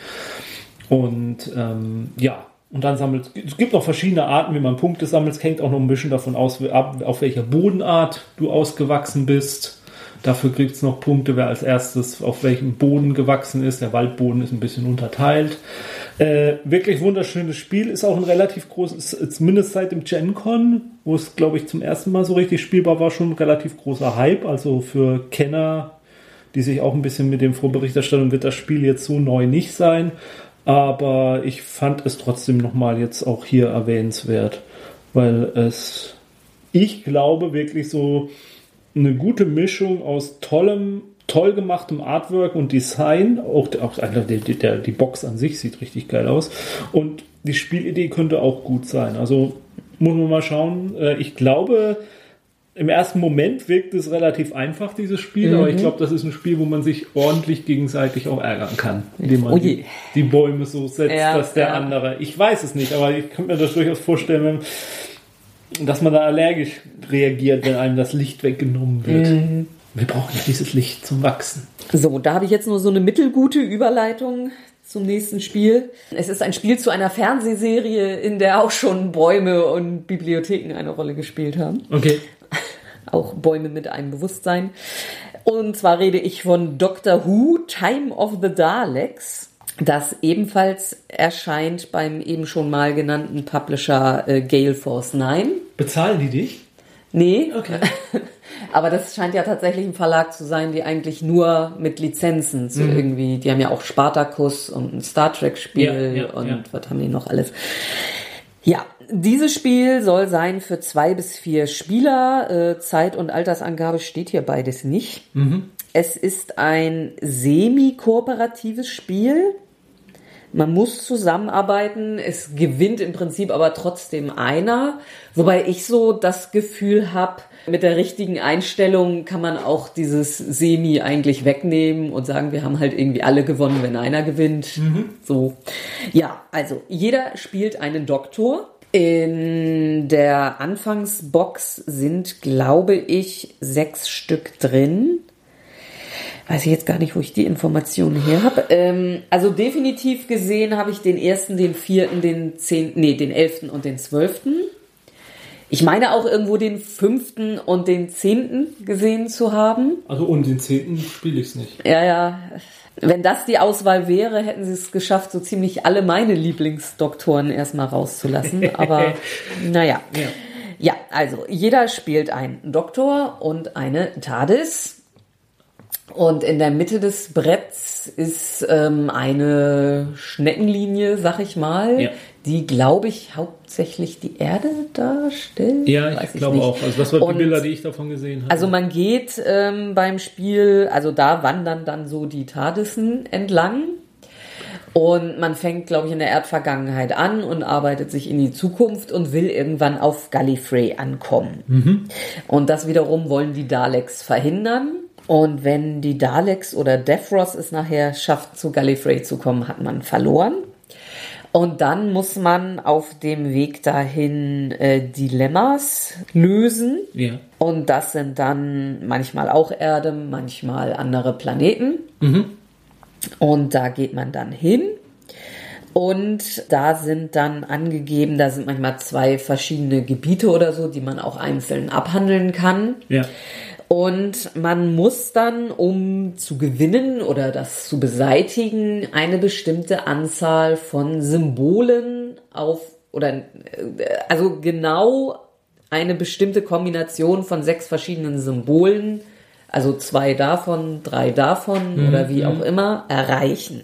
Und ähm, ja, und dann sammelt es gibt noch verschiedene Arten, wie man Punkte sammelt. Es hängt auch noch ein bisschen davon aus, ab, auf welcher Bodenart du ausgewachsen bist. Dafür kriegt es noch Punkte, wer als erstes auf welchem Boden gewachsen ist. Der Waldboden ist ein bisschen unterteilt. Äh, wirklich wunderschönes Spiel. Ist auch ein relativ großes, zumindest seit dem GenCon, wo es, glaube ich, zum ersten Mal so richtig spielbar war, schon ein relativ großer Hype. Also für Kenner, die sich auch ein bisschen mit dem Vorberichterstattung wird das Spiel jetzt so neu nicht sein. Aber ich fand es trotzdem nochmal jetzt auch hier erwähnenswert, weil es, ich glaube, wirklich so eine gute Mischung aus tollem, toll gemachtem Artwork und Design. Auch, auch die, die, die Box an sich sieht richtig geil aus. Und die Spielidee könnte auch gut sein. Also muss man mal schauen. Äh, ich glaube, im ersten Moment wirkt es relativ einfach, dieses Spiel, mhm. aber ich mhm. glaube, das ist ein Spiel, wo man sich ordentlich gegenseitig auch ärgern kann, indem man oh die, die, Bäume so setzt, ja, dass der ja. andere. Ich weiß es nicht, aber ich könnte mir das durchaus vorstellen, wenn dass man da allergisch reagiert, wenn einem das Licht weggenommen wird. Mhm. Wir brauchen ja dieses Licht zum Wachsen. So, da habe ich jetzt nur so eine mittelgute Überleitung zum nächsten Spiel. Es ist ein Spiel zu einer Fernsehserie, in der auch schon Bäume und Bibliotheken eine Rolle gespielt haben. Okay. Auch Bäume mit einem Bewusstsein. Und zwar rede ich von Doctor Who, Time of the Daleks das ebenfalls erscheint beim eben schon mal genannten Publisher äh, Gale Force 9. Bezahlen die dich? Nee. Okay. Aber das scheint ja tatsächlich ein Verlag zu sein, die eigentlich nur mit Lizenzen so mhm. irgendwie, die haben ja auch Spartacus und ein Star Trek Spiel ja, ja, und ja. was haben die noch alles. Ja, dieses Spiel soll sein für zwei bis vier Spieler. Äh, Zeit- und Altersangabe steht hier beides nicht. Mhm. Es ist ein semi-kooperatives Spiel. Man muss zusammenarbeiten. Es gewinnt im Prinzip aber trotzdem einer. Wobei ich so das Gefühl habe, mit der richtigen Einstellung kann man auch dieses Semi eigentlich wegnehmen und sagen, wir haben halt irgendwie alle gewonnen, wenn einer gewinnt. Mhm. So. Ja, also jeder spielt einen Doktor. In der Anfangsbox sind, glaube ich, sechs Stück drin. weiß ich jetzt gar nicht, wo ich die Informationen her habe. Ähm, also definitiv gesehen habe ich den ersten, den vierten, den zehnten, nee, den elften und den zwölften. Ich meine auch irgendwo den fünften und den zehnten gesehen zu haben. Also und den zehnten spiele ich es nicht. Ja, ja. Wenn das die Auswahl wäre, hätten sie es geschafft, so ziemlich alle meine Lieblingsdoktoren erstmal rauszulassen. Aber naja. Ja. ja, also jeder spielt einen Doktor und eine TARDIS. Und in der Mitte des Bretts ist ähm, eine Schneckenlinie, sag ich mal, ja. Die, glaube ich, hauptsächlich die Erde darstellt. Ja, ich, ich glaube auch. Also das waren die Bilder, die ich davon gesehen habe. Also man geht ähm, beim Spiel, also da wandern dann so die Tardissen entlang. Und man fängt, glaube ich, in der Erdvergangenheit an und arbeitet sich in die Zukunft und will irgendwann auf Gallifrey ankommen. Mhm. Und das wiederum wollen die Daleks verhindern. Und wenn die Daleks oder Devros es nachher schafft, zu Gallifrey zu kommen, hat man verloren. Und dann muss man auf dem Weg dahin äh, Dilemmas lösen. Ja. Und das sind dann manchmal auch Erde, manchmal andere Planeten. Mhm. Und da geht man dann hin. Und da sind dann angegeben, da sind manchmal zwei verschiedene Gebiete oder so, die man auch einzeln abhandeln kann. Ja. Und man muss dann, um zu gewinnen oder das zu beseitigen, eine bestimmte Anzahl von Symbolen auf oder äh, also genau eine bestimmte Kombination von sechs verschiedenen Symbolen, also zwei davon, drei davon mhm. oder wie auch mhm. immer, erreichen.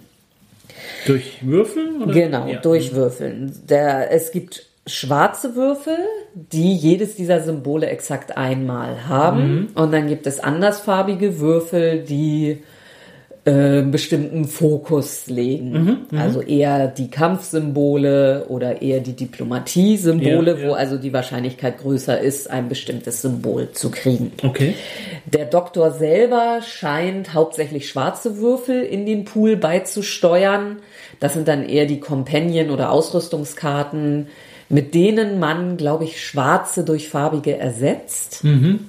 Durch Würfeln? Oder? Genau, ja. durch Würfeln. Der, es gibt schwarze Würfel, die jedes dieser Symbole exakt einmal haben. Mhm. Und dann gibt es andersfarbige Würfel, die äh, bestimmten Fokus legen. Mhm, mhm, also eher die Kampfsymbole oder eher die Diplomatie-Symbole, ja, ja. wo also die Wahrscheinlichkeit größer ist, ein bestimmtes Symbol zu kriegen. Okay. Der Doktor selber scheint hauptsächlich schwarze Würfel in den Pool beizusteuern. Das sind dann eher die Companion- oder Ausrüstungskarten, mit denen man, glaube ich, schwarze durch farbige ersetzt. Mhm.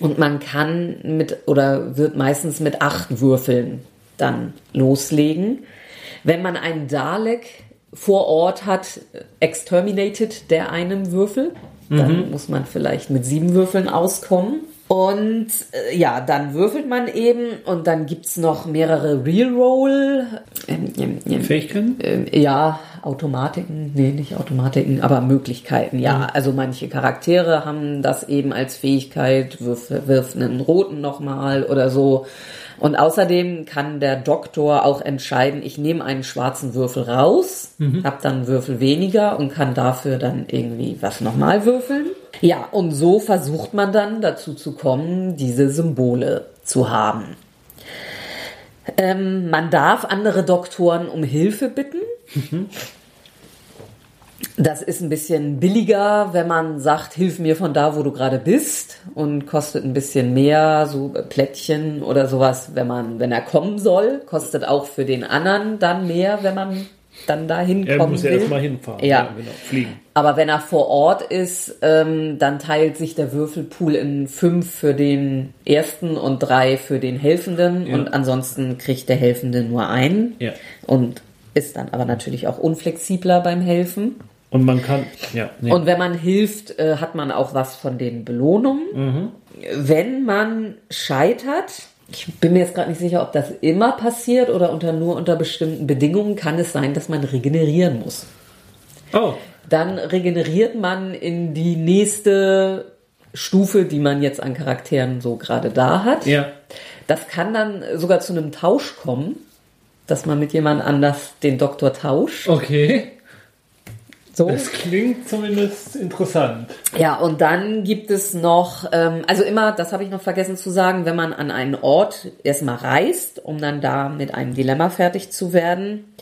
Und man kann mit oder wird meistens mit acht Würfeln dann loslegen. Wenn man einen Dalek vor Ort hat, exterminated der einen Würfel, dann mhm. muss man vielleicht mit sieben Würfeln auskommen. Und äh, ja, dann würfelt man eben und dann gibt's noch mehrere Real-Roll. Ähm, ähm, ähm, Fähigkeiten? Ähm, ja, Automatiken, nee, nicht Automatiken, aber Möglichkeiten, ja. Mhm. Also manche Charaktere haben das eben als Fähigkeit, wirf, wirf einen roten nochmal oder so. Und außerdem kann der Doktor auch entscheiden, ich nehme einen schwarzen Würfel raus, mhm. hab dann einen Würfel weniger und kann dafür dann irgendwie was nochmal würfeln. Ja, und so versucht man dann dazu zu kommen, diese Symbole zu haben. Ähm, man darf andere Doktoren um Hilfe bitten. Das ist ein bisschen billiger, wenn man sagt, hilf mir von da, wo du gerade bist und kostet ein bisschen mehr, so Plättchen oder sowas, wenn man, wenn er kommen soll, kostet auch für den anderen dann mehr, wenn man dann dahin er kommen muss will. Er muss ja erstmal hinfahren. Ja. ja, genau, fliegen. Aber wenn er vor Ort ist, ähm, dann teilt sich der Würfelpool in fünf für den ersten und drei für den Helfenden ja. und ansonsten kriegt der Helfende nur einen ja. und ist dann aber natürlich auch unflexibler beim Helfen. Und man kann, ja. Nee. Und wenn man hilft, äh, hat man auch was von den Belohnungen. Mhm. Wenn man scheitert, ich bin mir jetzt gerade nicht sicher, ob das immer passiert oder unter nur unter bestimmten Bedingungen kann es sein, dass man regenerieren muss. Oh. Dann regeneriert man in die nächste Stufe, die man jetzt an Charakteren so gerade da hat. Ja. Das kann dann sogar zu einem Tausch kommen, dass man mit jemand anders den Doktor tauscht. Okay. So. Das klingt zumindest interessant. Ja, und dann gibt es noch, ähm, also immer, das habe ich noch vergessen zu sagen, wenn man an einen Ort erstmal reist, um dann da mit einem Dilemma fertig zu werden,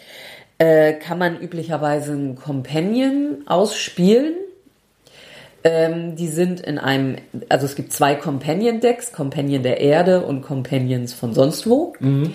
äh, kann man üblicherweise einen Companion ausspielen. Ähm, die sind in einem, also es gibt zwei Companion-Decks, Companion der Erde und Companions von sonst wo. Mhm.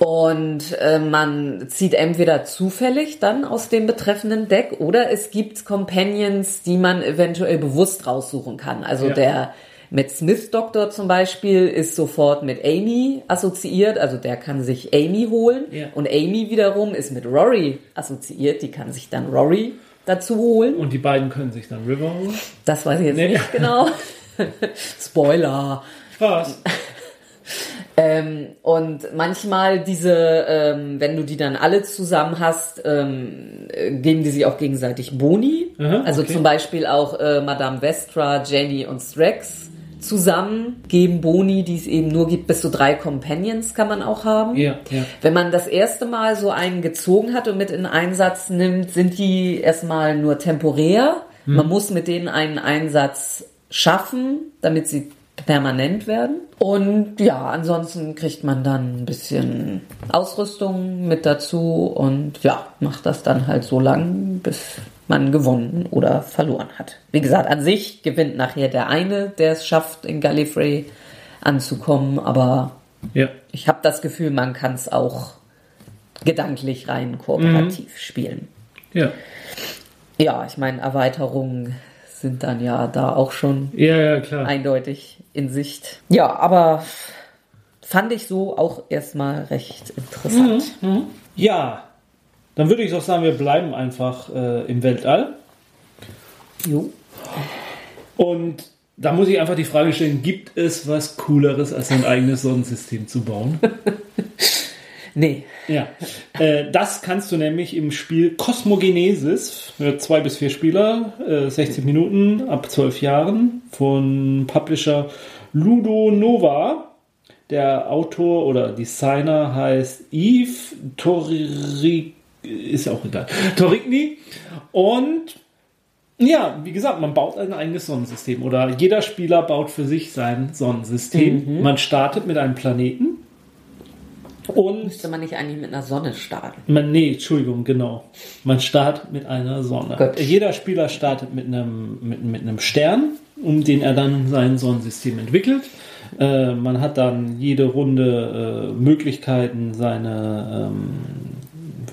Und äh, man zieht entweder zufällig dann aus dem betreffenden Deck oder es gibt Companions, die man eventuell bewusst raussuchen kann. Also ja. der Matt Smith Doktor zum Beispiel ist sofort mit Amy assoziiert, also der kann sich Amy holen. Ja. Und Amy wiederum ist mit Rory assoziiert, die kann sich dann Rory dazu holen. Und die beiden können sich dann River holen. Das weiß ich jetzt Nee. nicht genau. Spoiler. Was? Ähm, und manchmal diese, ähm, wenn du die dann alle zusammen hast, ähm, äh, geben die sich auch gegenseitig Boni. Aha, also okay. zum Beispiel auch äh, Madame Vestra, Jenny und Strax zusammen geben Boni, die es eben nur gibt. Bis zu drei Companions kann man auch haben. Ja, ja. Wenn man das erste Mal so einen gezogen hat und mit in Einsatz nimmt, sind die erstmal nur temporär. Hm. Man muss mit denen einen Einsatz schaffen, damit sie permanent werden. Und ja, ansonsten kriegt man dann ein bisschen Ausrüstung mit dazu und ja, macht das dann halt so lang, bis man gewonnen oder verloren hat. Wie gesagt, an sich gewinnt nachher der eine, der es schafft, in Gallifrey anzukommen, aber Ja. ich habe das Gefühl, man kann es auch gedanklich rein kooperativ spielen. Ja. Ja, ich meine, Erweiterungen sind dann ja da auch schon Ja, ja, klar. eindeutig in Sicht. Ja, aber fand ich so auch erstmal recht interessant. Ja. Dann würde ich doch sagen, wir bleiben einfach äh, im Weltall. Jo. Und da muss ich einfach die Frage stellen, gibt es was Cooleres, als ein eigenes Sonnensystem zu bauen? Nee. Ja, äh, das kannst du nämlich im Spiel Cosmogenesis für zwei bis vier Spieler, äh, 16 Minuten ab 12 Jahren von Publisher Ludo Nova. Der Autor oder Designer heißt Yves Torri, ist ja auch egal, Torigny. Und ja, wie gesagt, man baut ein eigenes Sonnensystem oder jeder Spieler baut für sich sein Sonnensystem. Man startet mit einem Planeten. Und Müsste man nicht eigentlich mit einer Sonne starten? man, nee, Entschuldigung, genau. Man startet mit einer Sonne. Gut. Jeder Spieler startet mit einem, mit, mit einem Stern, um den er dann sein Sonnensystem entwickelt. Äh, man hat dann jede Runde äh, Möglichkeiten, seine ähm,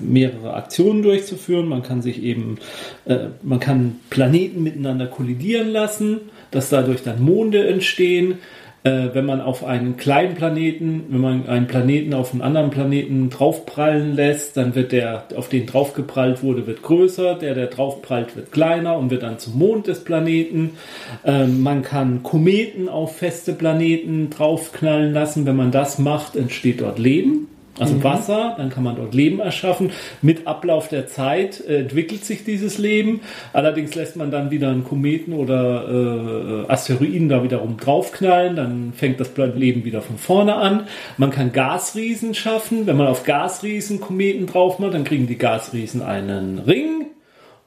mehrere Aktionen durchzuführen. Man kann sich eben, äh, man kann Planeten miteinander kollidieren lassen, dass dadurch dann Monde entstehen. Äh, wenn man auf einen kleinen Planeten, wenn man einen Planeten auf einen anderen Planeten draufprallen lässt, dann wird der, auf den draufgeprallt wurde, wird größer, der, der draufprallt, wird kleiner und wird dann zum Mond des Planeten. Ähm, man kann Kometen auf feste Planeten draufknallen lassen. Wenn man das macht, entsteht dort Leben. Also Wasser, dann kann man dort Leben erschaffen. Mit Ablauf der Zeit äh, entwickelt sich dieses Leben. Allerdings lässt man dann wieder einen Kometen oder äh, Asteroiden da wiederum draufknallen. Dann fängt das Leben wieder von vorne an. Man kann Gasriesen schaffen. Wenn man auf Gasriesen Kometen drauf macht, dann kriegen die Gasriesen einen Ring.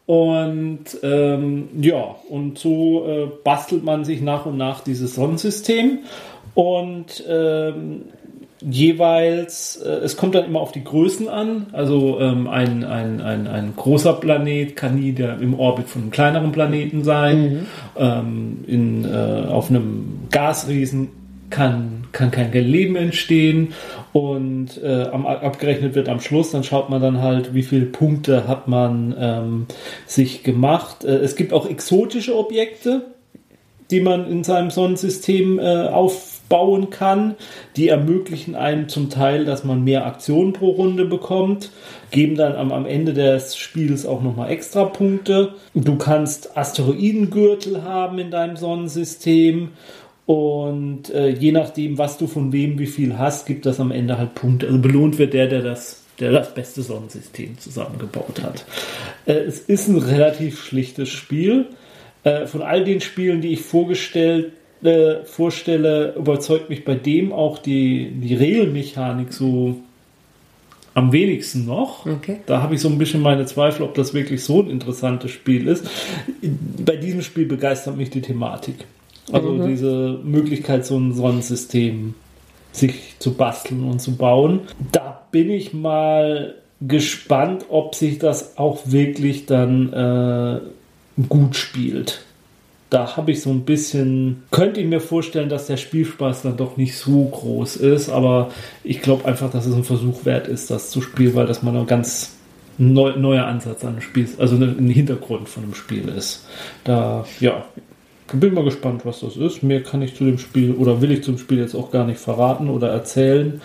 Und ähm, ja, und so äh, bastelt man sich nach und nach dieses Sonnensystem. Und ähm, jeweils, äh, es kommt dann immer auf die Größen an. Also ähm, ein, ein, ein, ein großer Planet kann nie der, im Orbit von einem kleineren Planeten sein. Ähm, in, äh, auf einem Gasriesen kann, kann kein Leben entstehen. Und äh, am, abgerechnet wird am Schluss, dann schaut man dann halt, wie viele Punkte hat man ähm, sich gemacht. Äh, es gibt auch exotische Objekte, die man in seinem Sonnensystem äh, aufbauen kann. Die ermöglichen einem zum Teil, dass man mehr Aktionen pro Runde bekommt, geben dann am, am Ende des Spiels auch nochmal extra Punkte. Du kannst Asteroidengürtel haben in deinem Sonnensystem. Und äh, je nachdem, was du von wem wie viel hast, gibt das am Ende halt Punkte. Also belohnt wird der, der das, der das beste Sonnensystem zusammengebaut hat. Äh, es ist ein relativ schlichtes Spiel. Äh, von all den Spielen, die ich vorgestellt, äh, vorstelle, überzeugt mich bei dem auch die, die Regelmechanik so am wenigsten noch. Okay. Da habe ich so ein bisschen meine Zweifel, ob das wirklich so ein interessantes Spiel ist. Bei diesem Spiel begeistert mich die Thematik. Also diese Möglichkeit, so ein Sonnensystem sich zu basteln und zu bauen. Da bin ich mal gespannt, ob sich das auch wirklich dann äh, gut spielt. Da habe ich so ein bisschen, könnte ich mir vorstellen, dass der Spielspaß dann doch nicht so groß ist, aber ich glaube einfach, dass es ein Versuch wert ist, das zu spielen, weil das mal ein ganz neu, neuer Ansatz an dem Spiel, also ein Hintergrund von dem Spiel ist. Da, ja, Bin mal gespannt, was das ist. Mehr kann ich zu dem Spiel oder will ich zum Spiel jetzt auch gar nicht verraten oder erzählen.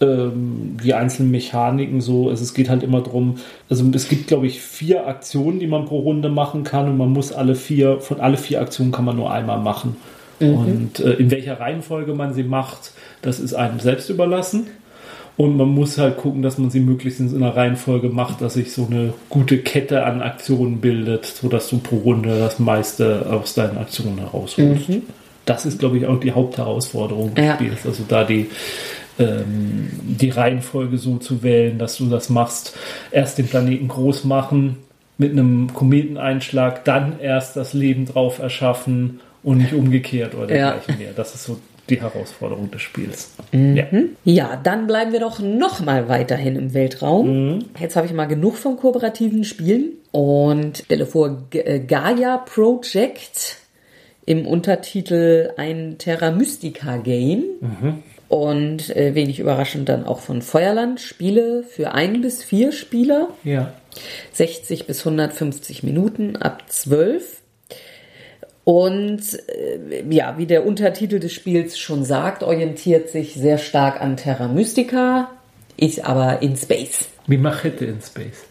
Ähm, die einzelnen Mechaniken so, also es geht halt immer drum. also es gibt glaube ich vier Aktionen, die man pro Runde machen kann und man muss alle vier, von alle vier Aktionen kann man nur einmal machen. Mhm. Und äh, in welcher Reihenfolge man sie macht, das ist einem selbst überlassen. Und man muss halt gucken, dass man sie möglichst in einer Reihenfolge macht, dass sich so eine gute Kette an Aktionen bildet, sodass du pro Runde das meiste aus deinen Aktionen herausholst. Mhm. Das ist, glaube ich, auch die Hauptherausforderung des ja. Spiels. Also da die, ähm, die Reihenfolge so zu wählen, dass du das machst. Erst den Planeten groß machen mit einem Kometeneinschlag, dann erst das Leben drauf erschaffen und nicht umgekehrt oder dergleichen ja. mehr. Das ist so die Herausforderung des Spiels. Mhm. Ja. ja. dann bleiben wir doch noch mal weiterhin im Weltraum. Mhm. Jetzt habe ich mal genug von kooperativen Spielen und stelle vor äh, Gaia Project im Untertitel ein Terra Mystica Game. Mhm. Und äh, wenig überraschend dann auch von Feuerland Spiele für ein bis vier Spieler. Ja. 60 bis 150 Minuten ab 12. Und äh, ja, wie der Untertitel des Spiels schon sagt, orientiert sich sehr stark an Terra Mystica, ist aber in Space. Wie Machete in Space.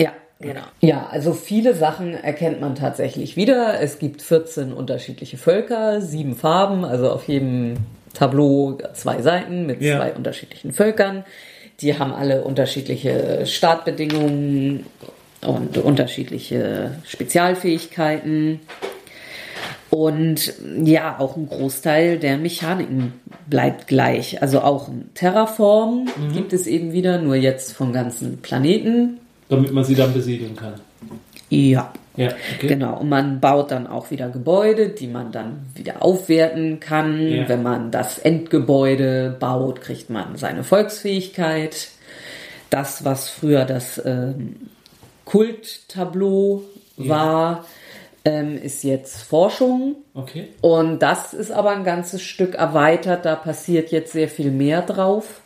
Ja, genau. Ja, also viele Sachen erkennt man tatsächlich wieder. Es gibt 14 unterschiedliche Völker, sieben Farben, also auf jedem Tableau zwei Seiten mit ja. zwei unterschiedlichen Völkern. Die haben alle unterschiedliche Startbedingungen und unterschiedliche Spezialfähigkeiten. Und ja, auch ein Großteil der Mechaniken bleibt gleich. Also auch ein Terraform mhm. gibt es eben wieder, nur jetzt von ganzen Planeten. Damit man sie dann besiedeln kann. Ja. Ja, okay. Genau. Und man baut dann auch wieder Gebäude, die man dann wieder aufwerten kann. Ja. Wenn man das Endgebäude baut, kriegt man seine Volksfähigkeit. Das, was früher das ähm, Kulttableau ja. war, ähm, ist jetzt Forschung. Okay. Und das ist aber ein ganzes Stück erweitert. Da passiert jetzt sehr viel mehr drauf.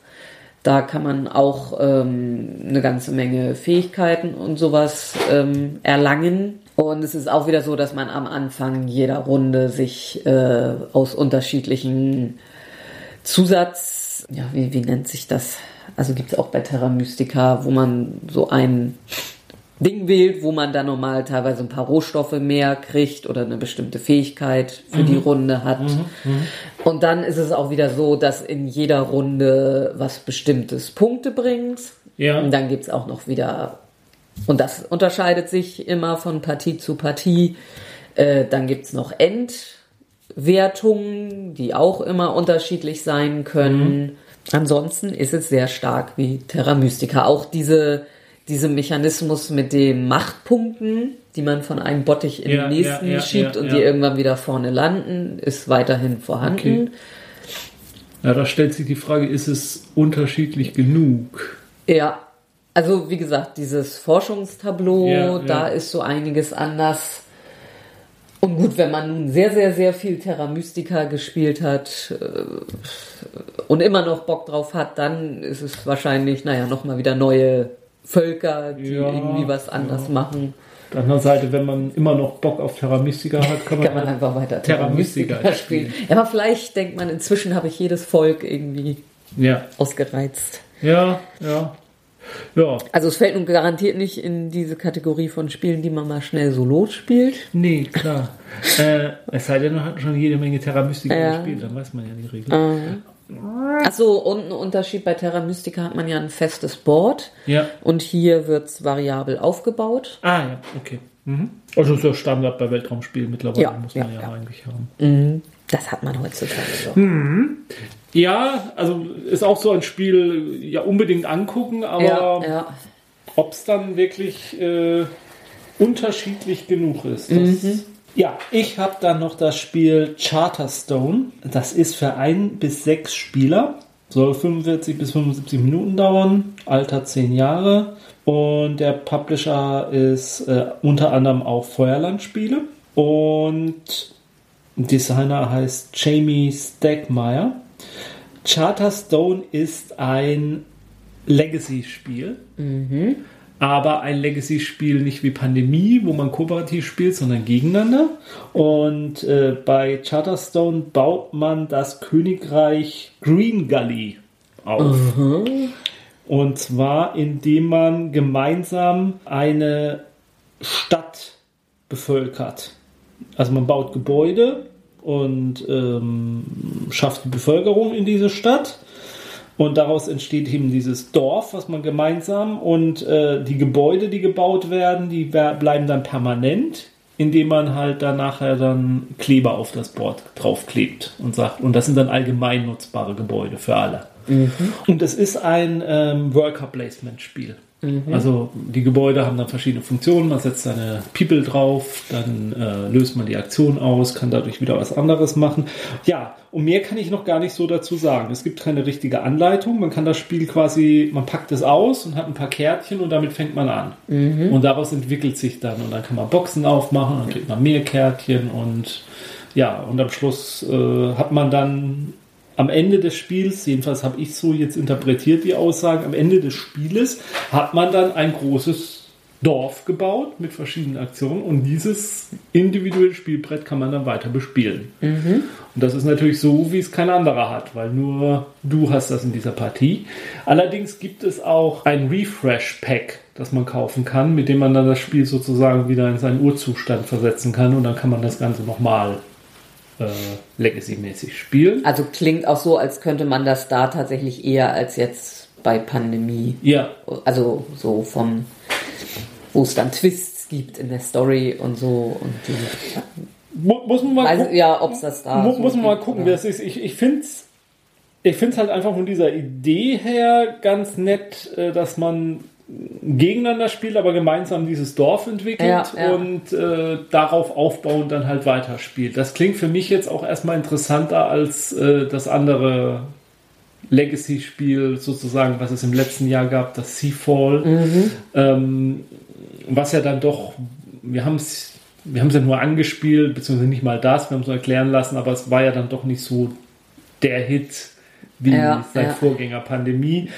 Da kann man auch ähm, eine ganze Menge Fähigkeiten und sowas ähm, erlangen. Und es ist auch wieder so, dass man am Anfang jeder Runde sich äh, aus unterschiedlichen Zusatz, ja, wie, wie nennt sich das? Also gibt es auch bei Terra Mystica, wo man so ein Ding wählt, wo man dann normal teilweise ein paar Rohstoffe mehr kriegt oder eine bestimmte Fähigkeit für mhm. die Runde hat. Mhm. Mhm. Und dann ist es auch wieder so, dass in jeder Runde was bestimmtes Punkte bringt. Ja. Und dann gibt es auch noch wieder, und das unterscheidet sich immer von Partie zu Partie. Äh, dann gibt es noch Endwertungen, die auch immer unterschiedlich sein können. Mhm. Ansonsten ist es sehr stark wie Terra Mystica. Auch diese diesem Mechanismus mit den Machtpunkten, die man von einem Bottich in ja, den nächsten ja, ja, schiebt und die irgendwann wieder vorne landen, ist weiterhin vorhanden. Okay. Ja, da stellt sich die Frage, ist es unterschiedlich genug? Ja, also wie gesagt, dieses Forschungstableau, da ist so einiges anders. Und gut, wenn man nun sehr, sehr, sehr viel Terra Mystica gespielt hat äh, und immer noch Bock drauf hat, dann ist es wahrscheinlich, naja, nochmal wieder neue Völker, die ja, irgendwie was anders ja. machen. Auf der anderen Seite, wenn man immer noch Bock auf Terra Mystica hat, kann man, kann man einfach weiter Terra, Terra Mystica, Mystica spielen. Ja, aber vielleicht denkt man, inzwischen habe ich jedes Volk irgendwie ja. ausgereizt. Ja, ja. Ja. Also es fällt nun garantiert nicht in diese Kategorie von Spielen, die man mal schnell solo spielt. Nee, klar. äh, es sei denn, man hat schon jede Menge Terra Mystica ja. gespielt, dann weiß man ja die Regeln. Mhm. Achso, und ein Unterschied bei Terra Mystica hat man ja ein festes Board. Ja. Und hier wird es variabel aufgebaut. Ah ja, okay. Mhm. Also ist ja Standard bei Weltraumspielen mittlerweile, ja, muss man ja, ja, eigentlich haben. Mhm. Das hat man heutzutage so. Mhm. Ja, also ist auch so ein Spiel, ja unbedingt angucken, aber ja, ja. ob es dann wirklich äh, unterschiedlich genug ist, das mhm. Ja, ich habe dann noch das Spiel Charterstone. Das ist für ein bis sechs Spieler. Soll 45 bis 75 Minuten dauern. Alter 10 Jahre. Und der Publisher ist äh, unter anderem auch Feuerlandspiele. Und Designer heißt Jamie Stegmaier. Charterstone ist ein Legacy-Spiel. Mhm. Aber ein Legacy-Spiel nicht wie Pandemie, wo man kooperativ spielt, sondern gegeneinander. Und äh, bei Charterstone baut man das Königreich Green Gully auf. Und zwar, indem man gemeinsam eine Stadt bevölkert. Also man baut Gebäude und ähm, schafft die Bevölkerung in diese Stadt. Und daraus entsteht eben dieses Dorf, was man gemeinsam und äh, die Gebäude, die gebaut werden, die bleiben dann permanent, indem man halt dann nachher dann Kleber auf das Board draufklebt und sagt, und das sind dann allgemein nutzbare Gebäude für alle. Und es ist ein ähm, Worker Placement Spiel. Also die Gebäude haben dann verschiedene Funktionen. Man setzt seine People drauf, dann äh, löst man die Aktion aus, kann dadurch wieder was anderes machen. Ja, und mehr kann ich noch gar nicht so dazu sagen. Es gibt keine richtige Anleitung. Man kann das Spiel quasi, man packt es aus und hat ein paar Kärtchen und damit fängt man an. Und daraus entwickelt sich dann und dann kann man Boxen aufmachen, dann kriegt man mehr Kärtchen und ja, und am Schluss äh, hat man dann am Ende des Spiels, jedenfalls habe ich so jetzt interpretiert die Aussagen, am Ende des Spieles hat man dann ein großes Dorf gebaut mit verschiedenen Aktionen und dieses individuelle Spielbrett kann man dann weiter bespielen. Und das ist natürlich so, wie es kein anderer hat, weil nur du hast das in dieser Partie. Allerdings gibt es auch ein Refresh-Pack, das man kaufen kann, mit dem man dann das Spiel sozusagen wieder in seinen Urzustand versetzen kann und dann kann man das Ganze nochmal äh, Legacy-mäßig spielen. Also klingt auch so, als könnte man das da tatsächlich eher als jetzt bei Pandemie. Ja, Also so vom, wo es dann Twists gibt in der Story und so und die, Mu- muss man mal weiß, gucken. ja, ob es das da Mu so muss man mal gucken, wer es ist. Ich, ich finde es ich find's halt einfach von dieser Idee her ganz nett, äh, dass man gegeneinander spielt, aber gemeinsam dieses Dorf entwickelt Ja, ja. und äh, darauf aufbauend dann halt weiterspielt. Das klingt für mich jetzt auch erstmal interessanter als äh, das andere Legacy-Spiel sozusagen, was es im letzten Jahr gab, das Seafall, Mhm. ähm, was ja dann doch, wir haben es wir haben es ja nur angespielt, beziehungsweise nicht mal das, wir haben es nur erklären lassen, aber es war ja dann doch nicht so der Hit wie Ja, sein ja. Vorgänger Pandemie.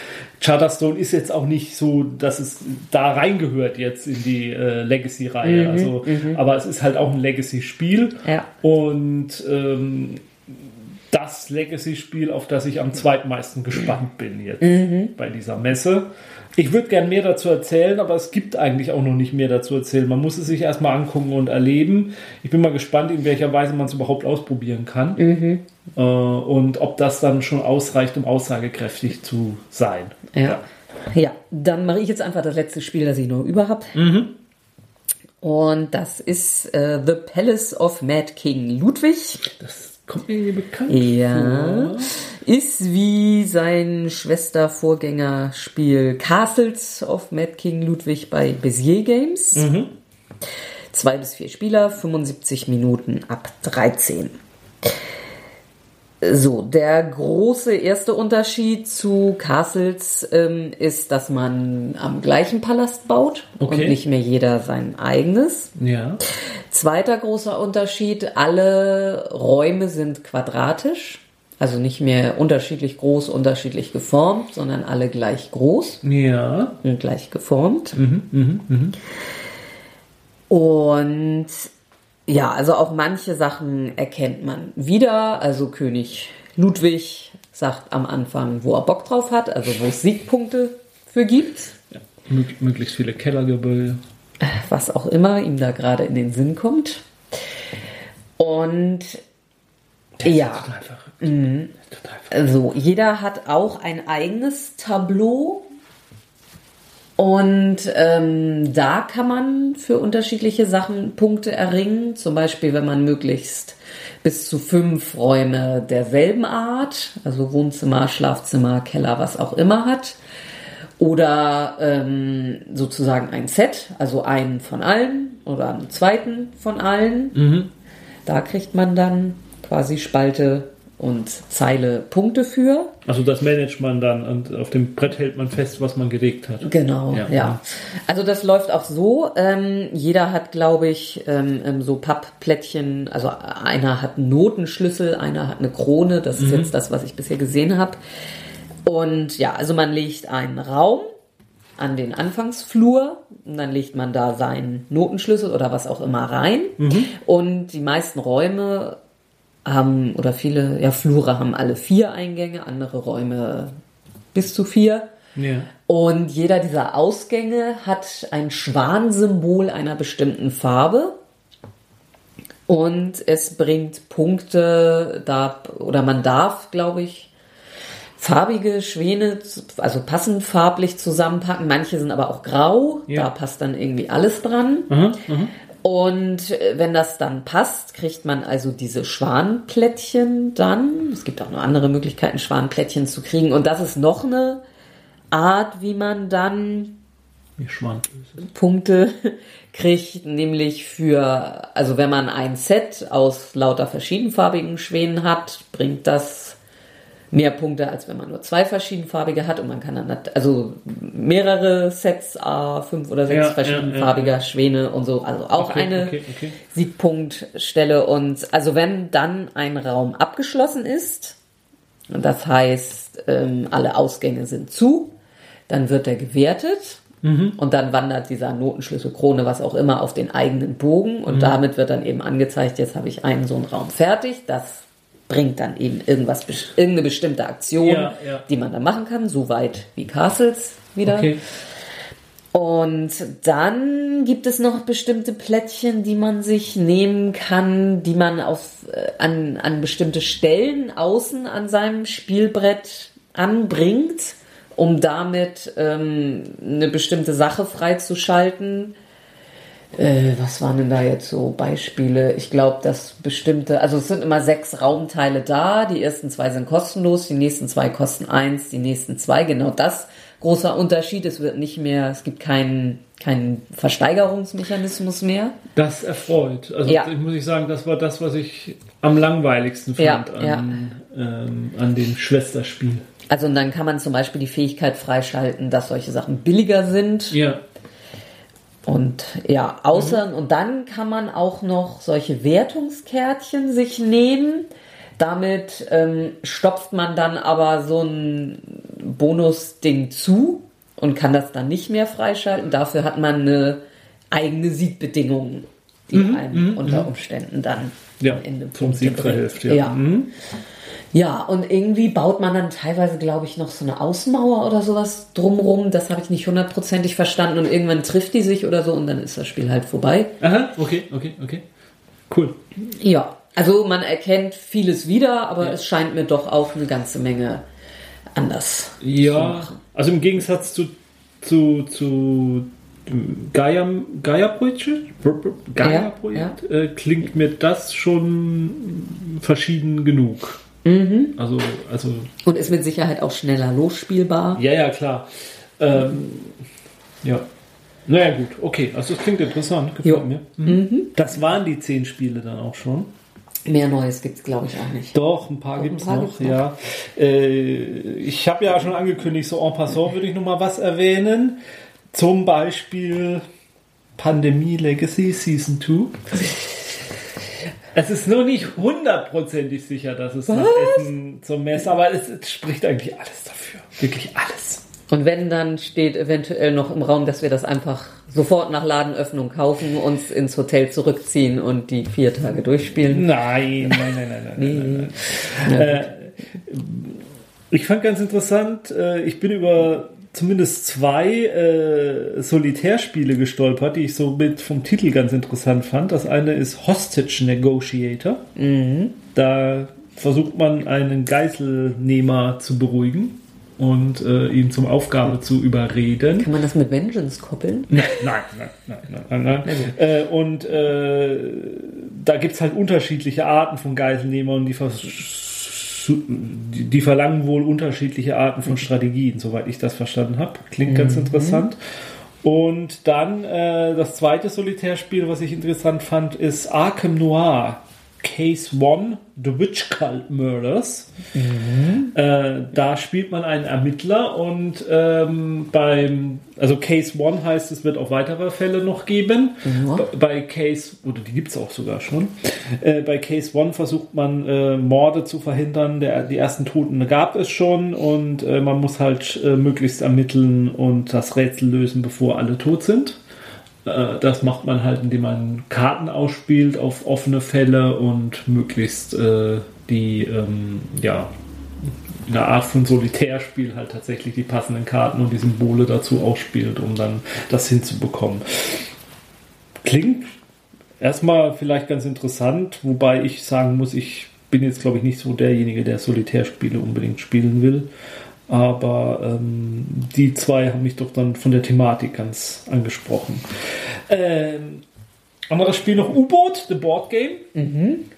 Charterstone ist jetzt auch nicht so, dass es da reingehört jetzt in die äh, Legacy-Reihe. also, aber es ist halt auch ein Legacy-Spiel. Mhm, Ja. Und ähm, das Legacy-Spiel, auf das ich am zweitmeisten gespannt bin jetzt Mhm. bei dieser Messe. Ich würde gern mehr dazu erzählen, aber es gibt eigentlich auch noch nicht mehr dazu erzählen. Man muss es sich erstmal angucken und erleben. Ich bin mal gespannt, in welcher Weise man es überhaupt ausprobieren kann. Mhm. Äh, und ob das dann schon ausreicht, um aussagekräftig zu sein. Ja. Ja, dann mache ich jetzt einfach das letzte Spiel, das ich noch über habe. Und das ist äh, The Palace of Mad King Ludwig. Das kommt mir hier bekannt Ja. vor. Ist wie sein Schwestervorgängerspiel Castles of Mad King Ludwig bei Bezier Games. Zwei bis vier Spieler, 75 Minuten ab 13. So, der große erste Unterschied zu Castles ähm, ist, dass man am gleichen Palast baut Okay. und nicht mehr jeder sein eigenes. Ja. Zweiter großer Unterschied, alle Räume sind quadratisch, also nicht mehr unterschiedlich groß, unterschiedlich geformt, sondern alle gleich groß Ja. und gleich geformt. Und ja, also auch manche Sachen erkennt man wieder. Also König Ludwig sagt am Anfang, wo er Bock drauf hat, also wo es Siegpunkte für gibt. ja. Mö möglichst viele Kellergebäude. was auch immer ihm da gerade in den Sinn kommt. Und ja, Total verrückt. Total verrückt. also jeder hat auch ein eigenes Tableau. Und ähm, da kann man für unterschiedliche Sachen Punkte erringen. Zum Beispiel, wenn man möglichst bis zu fünf Räume derselben Art, also Wohnzimmer, Schlafzimmer, Keller, was auch immer hat. Oder ähm, sozusagen ein Set, also einen von allen oder einen zweiten von allen. Da kriegt man dann quasi Spalte und Zeile Punkte für. Also das managt man dann und auf dem Brett hält man fest, was man gelegt hat. Genau, Ja. ja. Also das läuft auch so. Ähm, jeder hat, glaube ich, ähm, ähm, so Pappplättchen. Also einer hat einen Notenschlüssel, einer hat eine Krone. Das ist jetzt das, was ich bisher gesehen habe. Und ja, also man legt einen Raum an den Anfangsflur und dann legt man da seinen Notenschlüssel oder was auch immer rein. Und die meisten Räume haben, oder viele, ja, Flure haben alle vier Eingänge, andere Räume bis zu vier. Ja. Und jeder dieser Ausgänge hat ein Schwansymbol einer bestimmten Farbe. Und es bringt Punkte da, oder man darf, glaube ich, farbige Schwäne, also passend farblich zusammenpacken. Manche sind aber auch grau. Ja. Da passt dann irgendwie alles dran. Aha. Und äh, wenn das dann passt, kriegt man also diese Schwanplättchen dann. Es gibt auch noch andere Möglichkeiten, Schwanplättchen zu kriegen. Und das ist noch eine Art, wie man dann. Punkte kriegt, nämlich für, also wenn man ein Set aus lauter verschiedenfarbigen Schwänen hat, bringt das mehr Punkte, als wenn man nur zwei verschiedenfarbige hat und man kann dann, also mehrere Sets, A, fünf oder sechs Ja, ja, verschiedenfarbiger ja, Schwäne und so, also auch Okay, eine okay, okay. Siegpunktstelle und also wenn dann ein Raum abgeschlossen ist, und das heißt, ähm, alle Ausgänge sind zu, dann wird er gewertet Mhm. und dann wandert dieser Notenschlüssel, Krone, was auch immer, auf den eigenen Bogen Mhm. und damit wird dann eben angezeigt, jetzt habe ich einen so einen Raum fertig. Das bringt dann eben irgendwas, irgendeine bestimmte Aktion, Ja, ja. die man dann machen kann, so weit wie Castles wieder. Okay. Und dann gibt es noch bestimmte Plättchen, die man sich nehmen kann, die man auf, äh, an, an bestimmte Stellen außen an seinem Spielbrett anbringt, um damit ähm, eine bestimmte Sache freizuschalten. Äh, was waren denn da jetzt so Beispiele? Ich glaube, dass bestimmte, also es sind immer sechs Raumteile da. Die ersten zwei sind kostenlos, die nächsten zwei kosten eins, die nächsten zwei. Genau das großer Unterschied. Es wird nicht mehr, es gibt keinen keinen Versteigerungsmechanismus mehr. Das erfreut. Also Ja. ich muss ich sagen, das war das, was ich am langweiligsten Ja, fand an, ähm, an dem Schwesterspiel. Also und dann kann man zum Beispiel die Fähigkeit freischalten, dass solche Sachen billiger sind. Ja. Und ja, außer, und dann kann man auch noch solche Wertungskärtchen sich nehmen. Damit ähm, stopft man dann aber so ein Bonusding zu und kann das dann nicht mehr freischalten. Dafür hat man eine eigene Siegbedingung, die einem unter Umständen dann Ja, am Ende zum Sieg verhilft, ja. ja. Ja, und irgendwie baut man dann teilweise, glaube ich, noch so eine Außenmauer oder sowas drumrum. Das habe ich nicht hundertprozentig verstanden. Und irgendwann trifft die sich oder so und dann ist das Spiel halt vorbei. Aha, okay, okay, okay. Cool. Ja, also man erkennt vieles wieder, aber es scheint mir doch auch eine ganze Menge anders zu Ja, machen. also im Gegensatz zu, zu, zu dem Gaia, Gaia-Projekt, Gaia-Projekt äh, klingt mir das schon verschieden genug. Mhm. Also, also, Und ist mit Sicherheit auch schneller losspielbar. ja, ja, klar. Ähm, ja. Naja, gut, okay. Also, das klingt interessant, gefällt Jo. mir. Mhm. Das waren die zehn Spiele dann auch schon. Mehr Neues gibt's glaube ich, auch nicht. Doch, ein paar gibt es noch, gibt's noch. ja. Äh, ich habe ja schon angekündigt, so en passant würde ich noch mal was erwähnen. Zum Beispiel Pandemie Legacy Season 2. Es ist nur nicht hundertprozentig sicher, dass es nach Essen zum Mess, aber es, es spricht eigentlich alles dafür. Wirklich alles. Und wenn, dann steht eventuell noch im Raum, dass wir das einfach sofort nach Ladenöffnung kaufen, uns ins Hotel zurückziehen und die vier Tage durchspielen. Nein, nein, nein, nein, nein. nein, nein. Äh, ich fand ganz interessant, äh, ich bin über zumindest zwei äh, Solitärspiele gestolpert, die ich so mit vom Titel ganz interessant fand. Das eine ist Hostage Negotiator. Da versucht man einen Geiselnehmer zu beruhigen und äh, ihn zum Aufgabe zu überreden. Kann man das mit Vengeance koppeln? Nein, nein, nein, nein, nein, nein. nein. Äh, und äh, da gibt es halt unterschiedliche Arten von Geiselnehmern die, vers- die, die verlangen wohl unterschiedliche Arten von Strategien, soweit ich das verstanden habe. Klingt ganz interessant. Und dann äh, das zweite Solitärspiel, was ich interessant fand, ist Arkham Noir. Case One, The Witch Cult Murders. Mhm. Äh, da spielt man einen Ermittler und ähm, beim, also Case One heißt, es wird auch weitere Fälle noch geben. Mhm. Bei Case, oder die gibt es auch sogar schon. Äh, bei Case One versucht man äh, Morde zu verhindern. Der, die ersten Toten gab es schon und äh, man muss halt äh, möglichst ermitteln und das Rätsel lösen, bevor alle tot sind. Äh, das macht man halt, indem man Karten ausspielt auf offene Fälle und möglichst äh, die, ähm, ja, in einer Art von Solitärspiel halt tatsächlich die passenden Karten und die Symbole dazu ausspielt, um dann das hinzubekommen. Klingt erstmal vielleicht ganz interessant, wobei ich sagen muss, ich bin jetzt glaube ich nicht so derjenige, der Solitärspiele unbedingt spielen will. Aber ähm, die zwei haben mich doch dann von der Thematik ganz angesprochen. Ähm, anderes Spiel noch U-Boot, The Board Game. Mhm.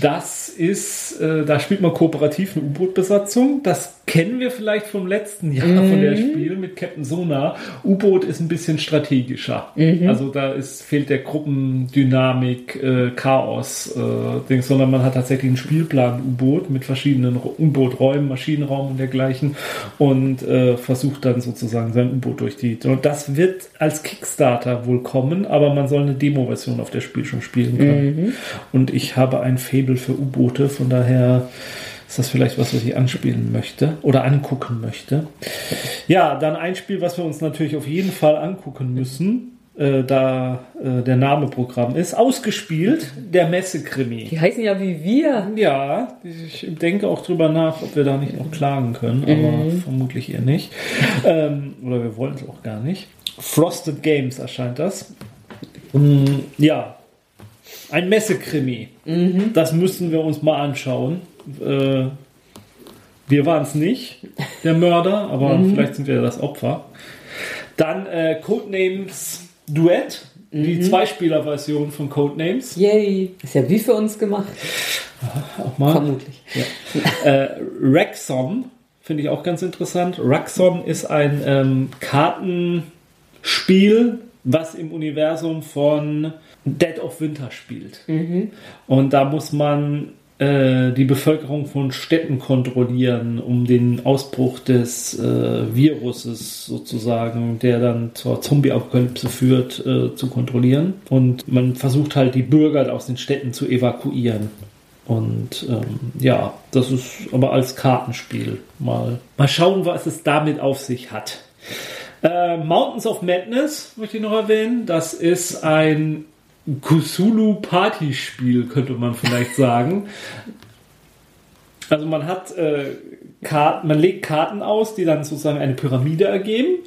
Das ist, äh, da spielt man kooperativ eine U-Boot-Besatzung. Das kennen wir vielleicht vom letzten Jahr mhm. von der. Spiel mit Captain Sona. U-Boot ist ein bisschen strategischer. Mhm. Also da ist, fehlt der Gruppendynamik, äh, Chaos, äh, Ding, sondern man hat tatsächlich einen Spielplan U-Boot mit verschiedenen U-Boot-Räumen, Maschinenraum und dergleichen und äh, versucht dann sozusagen sein U-Boot durch die. Und das wird als Kickstarter wohl kommen, aber man soll eine Demo-Version auf der Spiel schon spielen können. Mhm. Und ich habe ein Faible für U-Boote, von daher ist das vielleicht was, was ich anspielen möchte oder angucken möchte. Ja, dann ein Spiel, was wir uns natürlich auf jeden Fall angucken müssen, äh, da äh, der Name Programm ist, ausgespielt, der Messekrimi. Die heißen ja wie wir. Ja, ich denke auch drüber nach, ob wir da nicht noch klagen können, aber mhm. vermutlich eher nicht. Ähm, oder wir wollen es auch gar nicht. Frosted Games erscheint das. Mm, ja, ein Messekrimi. Mhm. Das müssen wir uns mal anschauen. Äh, wir waren es nicht, der Mörder, aber mhm. vielleicht sind wir das Opfer. Dann äh, Codenames Duett, mhm. die Zweispieler-Version von Codenames. Yay, ist ja wie für uns gemacht. Auch mal. Vermutlich. Ja. äh, Rexon finde ich auch ganz interessant. Rexon ist ein ähm, Kartenspiel, was im Universum von Dead of Winter spielt. Mhm. Und da muss man äh, die Bevölkerung von Städten kontrollieren, um den Ausbruch des äh, Viruses sozusagen, der dann zur Zombie-Apokalypse führt, äh, zu kontrollieren. Und man versucht halt die Bürger aus den Städten zu evakuieren. Und ähm, ja, das ist aber als Kartenspiel mal. Mal schauen, was es damit auf sich hat. Äh, Mountains of Madness möchte ich noch erwähnen. Das ist ein Kusulu Partyspiel, könnte man vielleicht sagen. Also man hat äh, Karten, man legt Karten aus, die dann sozusagen eine Pyramide ergeben.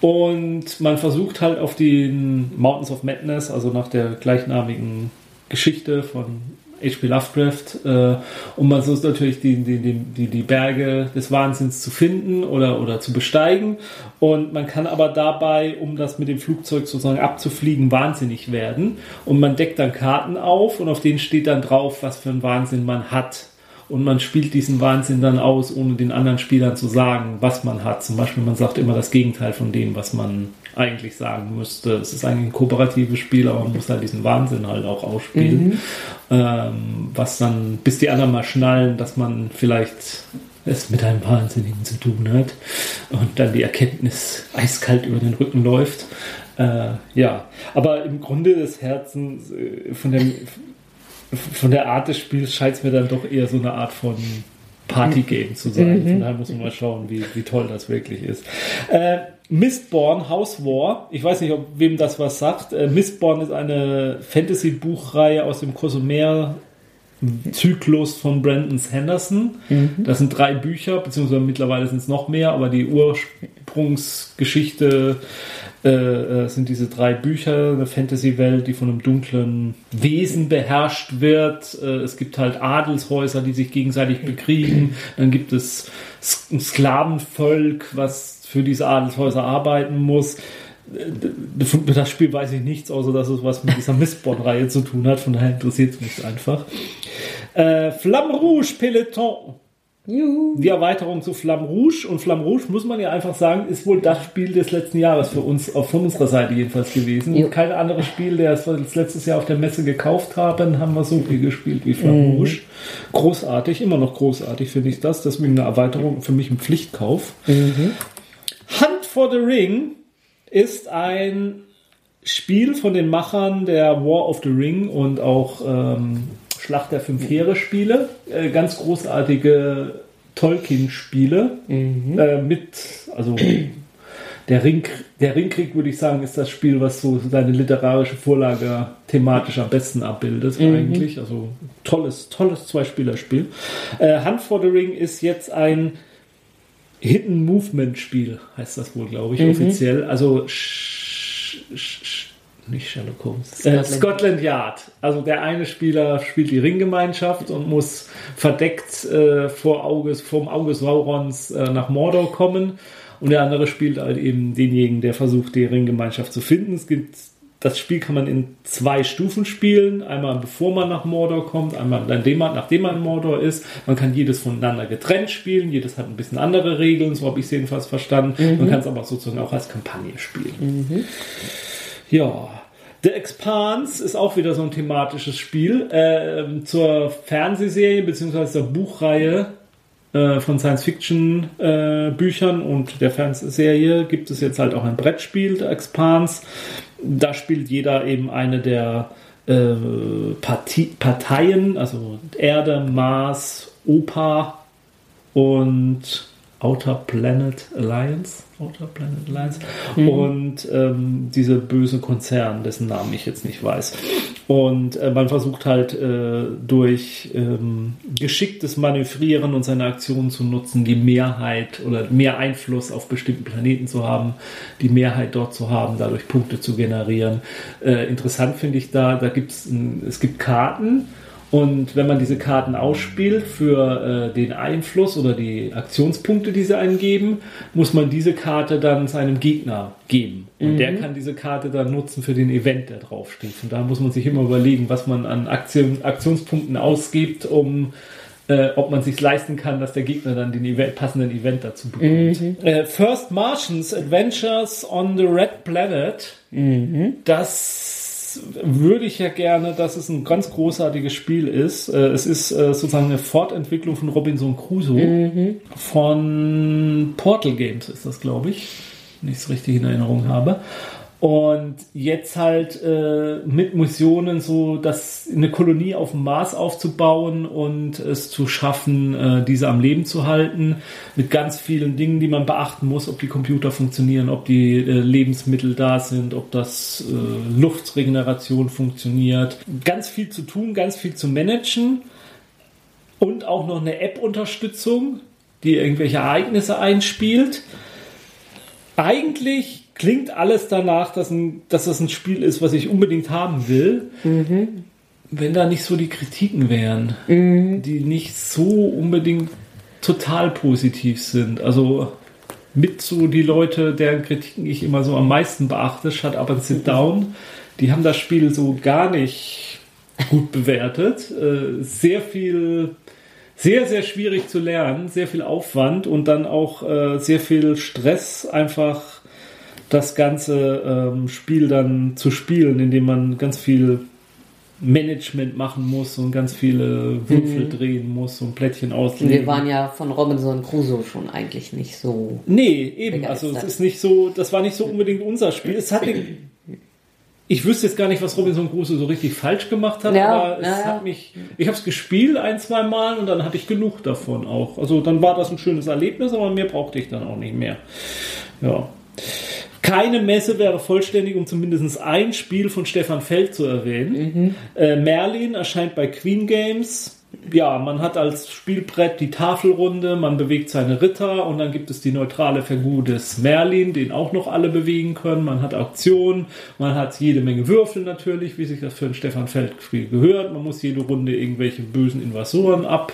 Und man versucht halt auf den Mountains of Madness, also nach der gleichnamigen Geschichte von H.P. Lovecraft, äh, um man so natürlich die, die, die, die Berge des Wahnsinns zu finden oder, oder zu besteigen. Und man kann aber dabei, um das mit dem Flugzeug sozusagen abzufliegen, wahnsinnig werden. Und man deckt dann Karten auf und auf denen steht dann drauf, was für ein Wahnsinn man hat und man spielt diesen Wahnsinn dann aus, ohne den anderen Spielern zu sagen, was man hat. Zum Beispiel, man sagt immer das Gegenteil von dem, was man eigentlich sagen müsste. Es ist eigentlich ein kooperatives Spiel, aber man muss halt diesen Wahnsinn halt auch ausspielen. Mhm. Ähm, was dann, bis die anderen mal schnallen, dass man vielleicht es mit einem Wahnsinnigen zu tun hat und dann die Erkenntnis eiskalt über den Rücken läuft. Äh, ja, aber im Grunde des Herzens äh, von dem von der Art des Spiels scheint es mir dann doch eher so eine Art von Partygame zu sein. Mhm. Von daher muss man mal schauen, wie, wie toll das wirklich ist. Äh, Mistborn House War. Ich weiß nicht, ob wem das was sagt. Äh, Mistborn ist eine Fantasy-Buchreihe aus dem Cosmere Zyklus von Brandon Sanderson. Mhm. Das sind drei Bücher, beziehungsweise mittlerweile sind es noch mehr, aber die Ursprungsgeschichte äh, äh, sind diese drei Bücher, eine Fantasy-Welt, die von einem dunklen Wesen beherrscht wird. Äh, es gibt halt Adelshäuser, die sich gegenseitig bekriegen. Dann gibt es ein Sklavenvolk, was für diese Adelshäuser arbeiten muss das Spiel weiß ich nichts, außer dass es was mit dieser Mistborn-Reihe zu tun hat. Von daher interessiert es mich einfach. Äh, Flamme Rouge Peloton. Juhu. die Erweiterung zu Flamme Rouge. Und Flamme Rouge, muss man ja einfach sagen, ist wohl das Spiel des letzten Jahres für uns, auf von unserer Seite jedenfalls gewesen. Jo. Kein anderes Spiel, das wir das letztes Jahr auf der Messe gekauft haben, haben wir so viel gespielt wie Flamme Rouge. Großartig, immer noch großartig finde ich das. Deswegen eine Erweiterung für mich ein Pflichtkauf. Hunt for the Ring ist ein Spiel von den Machern der War of the Ring und auch ähm, Schlacht der Fünf Heere Spiele. Äh, ganz großartige Tolkien-Spiele äh, mit, also der, Ring, der Ringkrieg, würde ich sagen, ist das Spiel, was so seine literarische Vorlage thematisch am besten abbildet, eigentlich. Also tolles, tolles Zweispielerspiel. Äh, Hunt for the Ring ist jetzt ein Hidden Movement Spiel, heißt das wohl, glaube ich, offiziell. Also nicht Sherlock Holmes. Scotland. Scotland. Äh, Scotland Yard. Also der eine Spieler spielt die Ringgemeinschaft und muss verdeckt äh, vor Auges, vom Auge Saurons äh, nach Mordor kommen. Und der andere spielt halt eben denjenigen, der versucht, die Ringgemeinschaft zu finden. Es gibt das Spiel kann man in zwei Stufen spielen. Einmal bevor man nach Mordor kommt, einmal nachdem man, nachdem man in Mordor ist. Man kann jedes voneinander getrennt spielen. Jedes hat ein bisschen andere Regeln, so habe ich es jedenfalls verstanden. Man kann es aber sozusagen auch als Kampagne spielen. Ja. The Expanse ist auch wieder so ein thematisches Spiel ähm, zur Fernsehserie bzw. der Buchreihe äh, von Science-Fiction-Büchern und der Fernsehserie gibt es jetzt halt auch ein Brettspiel, The Expanse. Da spielt jeder eben eine der äh, Parti Parteien, also Erde, Mars, Opa und Outer Planet Alliance. Outer Planet Alliance. Und ähm, dieser böse Konzern, dessen Namen ich jetzt nicht weiß. Und äh, man versucht halt äh, durch ähm, geschicktes Manövrieren und seine Aktionen zu nutzen, die Mehrheit oder mehr Einfluss auf bestimmten Planeten zu haben, die Mehrheit dort zu haben, dadurch Punkte zu generieren. Äh, interessant finde ich da, da gibt's ein, es gibt Karten und wenn man diese Karten ausspielt für äh, den Einfluss oder die Aktionspunkte, die sie eingeben, muss man diese Karte dann seinem Gegner geben. Und der kann diese Karte dann nutzen für den Event, der draufsteht. Und da muss man sich immer überlegen, was man an Aktion, Aktionspunkten ausgibt, um äh, ob man sich leisten kann, dass der Gegner dann den Event, passenden Event dazu bekommt. Äh, First Martians Adventures on the Red Planet. Das würde ich ja gerne, dass es ein ganz großartiges Spiel ist. Äh, Es ist äh, sozusagen eine Fortentwicklung von Robinson Crusoe von Portal Games ist das, glaube ich, wenn ich es richtig in Erinnerung habe. Und jetzt halt äh, mit Missionen so, dass eine Kolonie auf dem Mars aufzubauen und es zu schaffen, äh, diese am Leben zu halten, mit ganz vielen Dingen, die man beachten muss, ob die Computer funktionieren, ob die äh, Lebensmittel da sind, ob das äh, Luftregeneration funktioniert. Ganz viel zu tun, ganz viel zu managen und auch noch eine App-Unterstützung, die irgendwelche Ereignisse einspielt. Eigentlich klingt alles danach, dass, ein, dass das ein Spiel ist, was ich unbedingt haben will. Wenn da nicht so die Kritiken wären, die nicht so unbedingt total positiv sind. Also mit so die Leute, deren Kritiken ich immer so am meisten beachte, Shut Up and Sit Down, die haben das Spiel so gar nicht gut bewertet. Äh, sehr viel sehr, sehr schwierig zu lernen, sehr viel Aufwand und dann auch äh, sehr viel Stress, einfach das ganze ähm, Spiel dann zu spielen, indem man ganz viel Management machen muss und ganz viele Würfel drehen muss und Plättchen auslegen. Wir waren ja von Robinson Crusoe schon eigentlich nicht so. Nee, eben. Also es ist nicht so, das war nicht so unbedingt unser Spiel. Es hatte, ich wüsste jetzt gar nicht, was Robinson Crusoe so richtig falsch gemacht hat, Ja, aber es ja. hat mich, ich habe es gespielt ein, zwei Mal und dann hatte ich genug davon auch. Also dann war das ein schönes Erlebnis, aber mehr brauchte ich dann auch nicht mehr. Ja. Keine Messe wäre vollständig, um zumindest ein Spiel von Stefan Feld zu erwähnen. Äh, Merlin erscheint bei Queen Games. Ja, man hat als Spielbrett die Tafelrunde, man bewegt seine Ritter und dann gibt es die neutrale Figur des Merlin, den auch noch alle bewegen können. Man hat Auktionen, man hat jede Menge Würfel natürlich, wie sich das für ein Stefan Feld-Spiel gehört. Man muss jede Runde irgendwelche bösen Invasoren ab,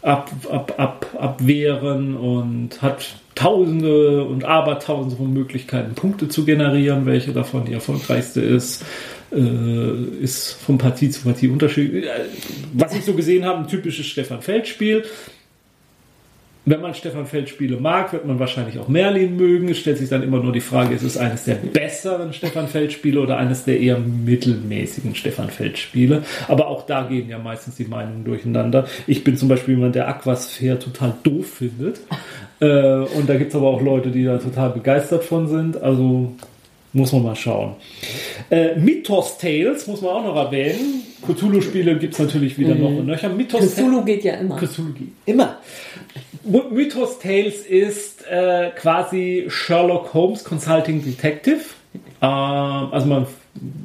ab, ab, ab, abwehren und hat Tausende und Abertausende von Möglichkeiten, Punkte zu generieren. Welche davon die erfolgreichste ist, äh, ist von Partie zu Partie unterschiedlich. Äh, Was ich so gesehen habe, ein typisches Stefan Feld-Spiel. Wenn man Stefan Feld Spiele mag, wird man wahrscheinlich auch Merlin mögen. Es stellt sich dann immer nur die Frage, ist es eines der besseren Stefan Feld Spiele oder eines der eher mittelmäßigen Stefan Feld Spiele? Aber auch da gehen ja meistens die Meinungen durcheinander. Ich bin zum Beispiel jemand, der Aquasphere total doof findet. Äh, und da gibt es aber auch Leute, die da total begeistert von sind. Also muss man mal schauen. Äh, Mythos Tales muss man auch noch erwähnen. Cthulhu-Spiele gibt es natürlich wieder mhm. noch und nöcher. Mythos Cthulhu geht ja immer. Cthulhu geht immer. Mythos Tales ist äh, quasi Sherlock Holmes Consulting Detective. Ähm, also man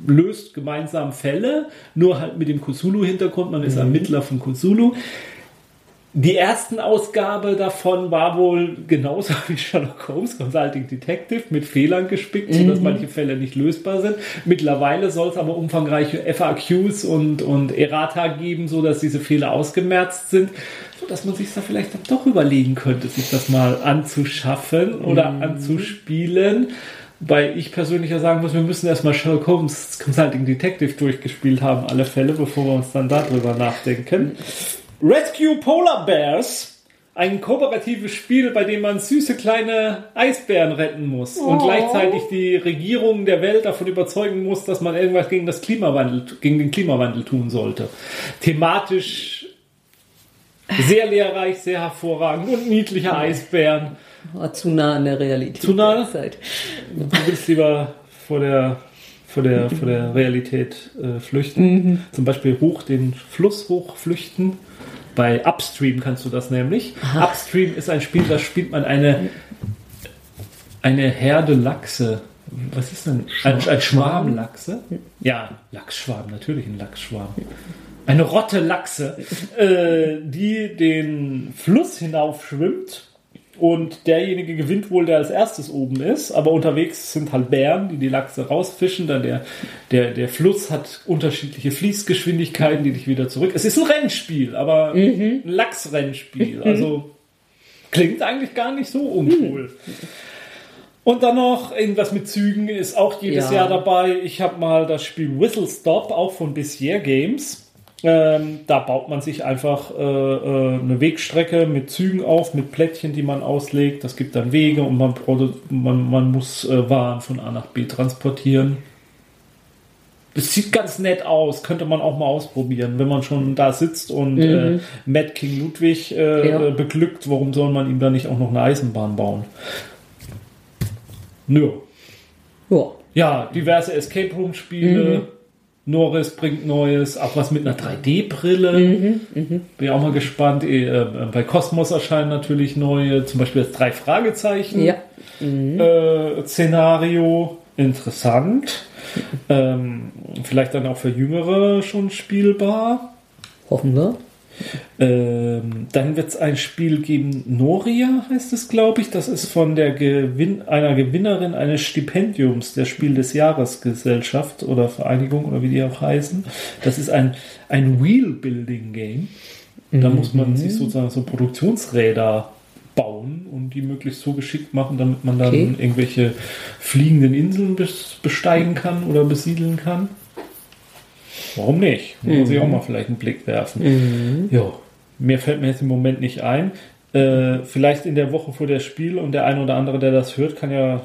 löst gemeinsam Fälle, nur halt mit dem Cthulhu-Hintergrund. Man ist mhm. Ermittler von Cthulhu. Die ersten Ausgabe davon war wohl genauso wie Sherlock Holmes Consulting Detective mit Fehlern gespickt, mhm. sodass manche Fälle nicht lösbar sind. Mittlerweile soll es aber umfangreiche FAQs und, und Errata geben, sodass diese Fehler ausgemerzt sind, sodass man sich da vielleicht doch überlegen könnte, sich das mal anzuschaffen oder mhm. anzuspielen. Weil ich persönlich ja sagen muss, wir müssen erstmal Sherlock Holmes Consulting Detective durchgespielt haben, alle Fälle, bevor wir uns dann darüber nachdenken. Rescue Polar Bears. Ein kooperatives Spiel, bei dem man süße kleine Eisbären retten muss oh. und gleichzeitig die Regierung der Welt davon überzeugen muss, dass man irgendwas gegen das Klimawandel, gegen den Klimawandel tun sollte. Thematisch sehr lehrreich, sehr hervorragend und niedliche Eisbären. Oh, zu nah an der Realität. Zu nah? Du willst lieber vor der vor der, vor der Realität äh, flüchten. Mhm. Zum Beispiel hoch den Fluss hoch flüchten bei Upstream kannst du das nämlich. Aha. Upstream ist ein Spiel, da spielt man eine, eine Herde Lachse. Was ist denn? Ein, ein Schwarm Lachse? Ja, Lachsschwarm, natürlich ein Lachsschwarm. Eine Rotte Lachse, äh, die den Fluss hinauf schwimmt und derjenige gewinnt wohl, der als erstes oben ist. Aber unterwegs sind halt Bären, die die Lachse rausfischen. Dann der, der, der Fluss hat unterschiedliche Fließgeschwindigkeiten, die dich wieder zurück. Es ist ein Rennspiel, aber mhm. ein Lachsrennspiel. Also klingt eigentlich gar nicht so uncool. Mhm. Und dann noch irgendwas mit Zügen ist auch jedes ja. Jahr dabei. Ich habe mal das Spiel Whistle Stop, auch von Bissier Games. Ähm, da baut man sich einfach äh, äh, eine Wegstrecke mit Zügen auf, mit Plättchen, die man auslegt. Das gibt dann Wege und man, man, man muss äh, Waren von A nach B transportieren. Es sieht ganz nett aus, könnte man auch mal ausprobieren, wenn man schon da sitzt und äh, mhm. Mad King Ludwig äh, ja. beglückt. Warum soll man ihm da nicht auch noch eine Eisenbahn bauen? Nö. Ja. Ja, diverse Escape Room Spiele. Mhm Norris bringt Neues, auch was mit einer 3D-Brille. Mhm, mh. Bin auch mal gespannt. Äh, äh, bei Cosmos erscheinen natürlich neue, zum Beispiel das drei Fragezeichen ja. mhm. äh, Szenario. Interessant. Ähm, vielleicht dann auch für Jüngere schon spielbar. Hoffen wir. Ähm, dann wird es ein Spiel geben, Noria heißt es, glaube ich. Das ist von der Gewinn einer Gewinnerin eines Stipendiums der Spiel des Jahres Gesellschaft oder Vereinigung oder wie die auch heißen. Das ist ein, ein Wheel-Building-Game. Da mhm. muss man mhm. sich sozusagen so Produktionsräder bauen und die möglichst so geschickt machen, damit man dann okay. irgendwelche fliegenden Inseln besteigen kann oder besiedeln kann. Warum nicht? Mhm. Muss ich auch mal vielleicht einen Blick werfen. Mhm. Ja, mir fällt mir jetzt im Moment nicht ein. Äh, vielleicht in der Woche vor der Spiel und der eine oder andere, der das hört, kann ja.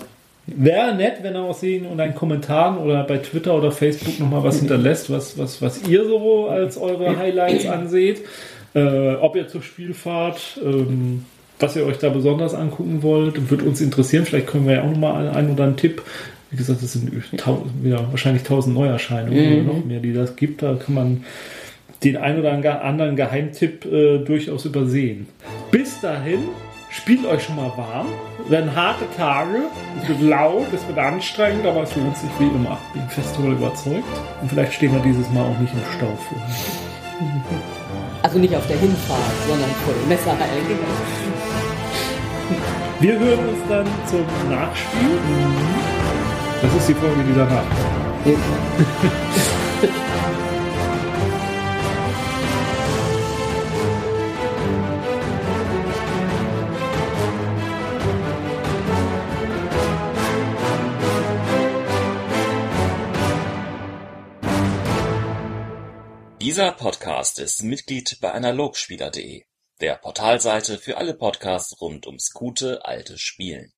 Wäre nett, wenn er auch sehen und einen Kommentaren oder bei Twitter oder Facebook nochmal was hinterlässt, was, was, was ihr so als eure Highlights anseht. Äh, ob ihr zur Spiel fahrt, ähm, was ihr euch da besonders angucken wollt, wird uns interessieren. Vielleicht können wir ja auch nochmal einen oder einen Tipp wie gesagt, es sind ja, wahrscheinlich tausend Neuerscheinungen mhm. oder noch mehr, die das gibt. Da kann man den ein oder anderen Geheimtipp äh, durchaus übersehen. Bis dahin, spielt euch schon mal warm. Werden harte Tage, es wird laut, es wird anstrengend, aber es lohnt sich wie immer. Ich bin fest darüber überzeugt. Und vielleicht stehen wir dieses Mal auch nicht im Stau vor. Also nicht auf der Hinfahrt, sondern vor dem Messerheiligen. Wir hören uns dann zum Nachspiel. Das ist die Folge, die danach. Dieser Podcast ist Mitglied bei Analogspieler.de der Portalseite für alle Podcasts rund ums gute alte Spielen.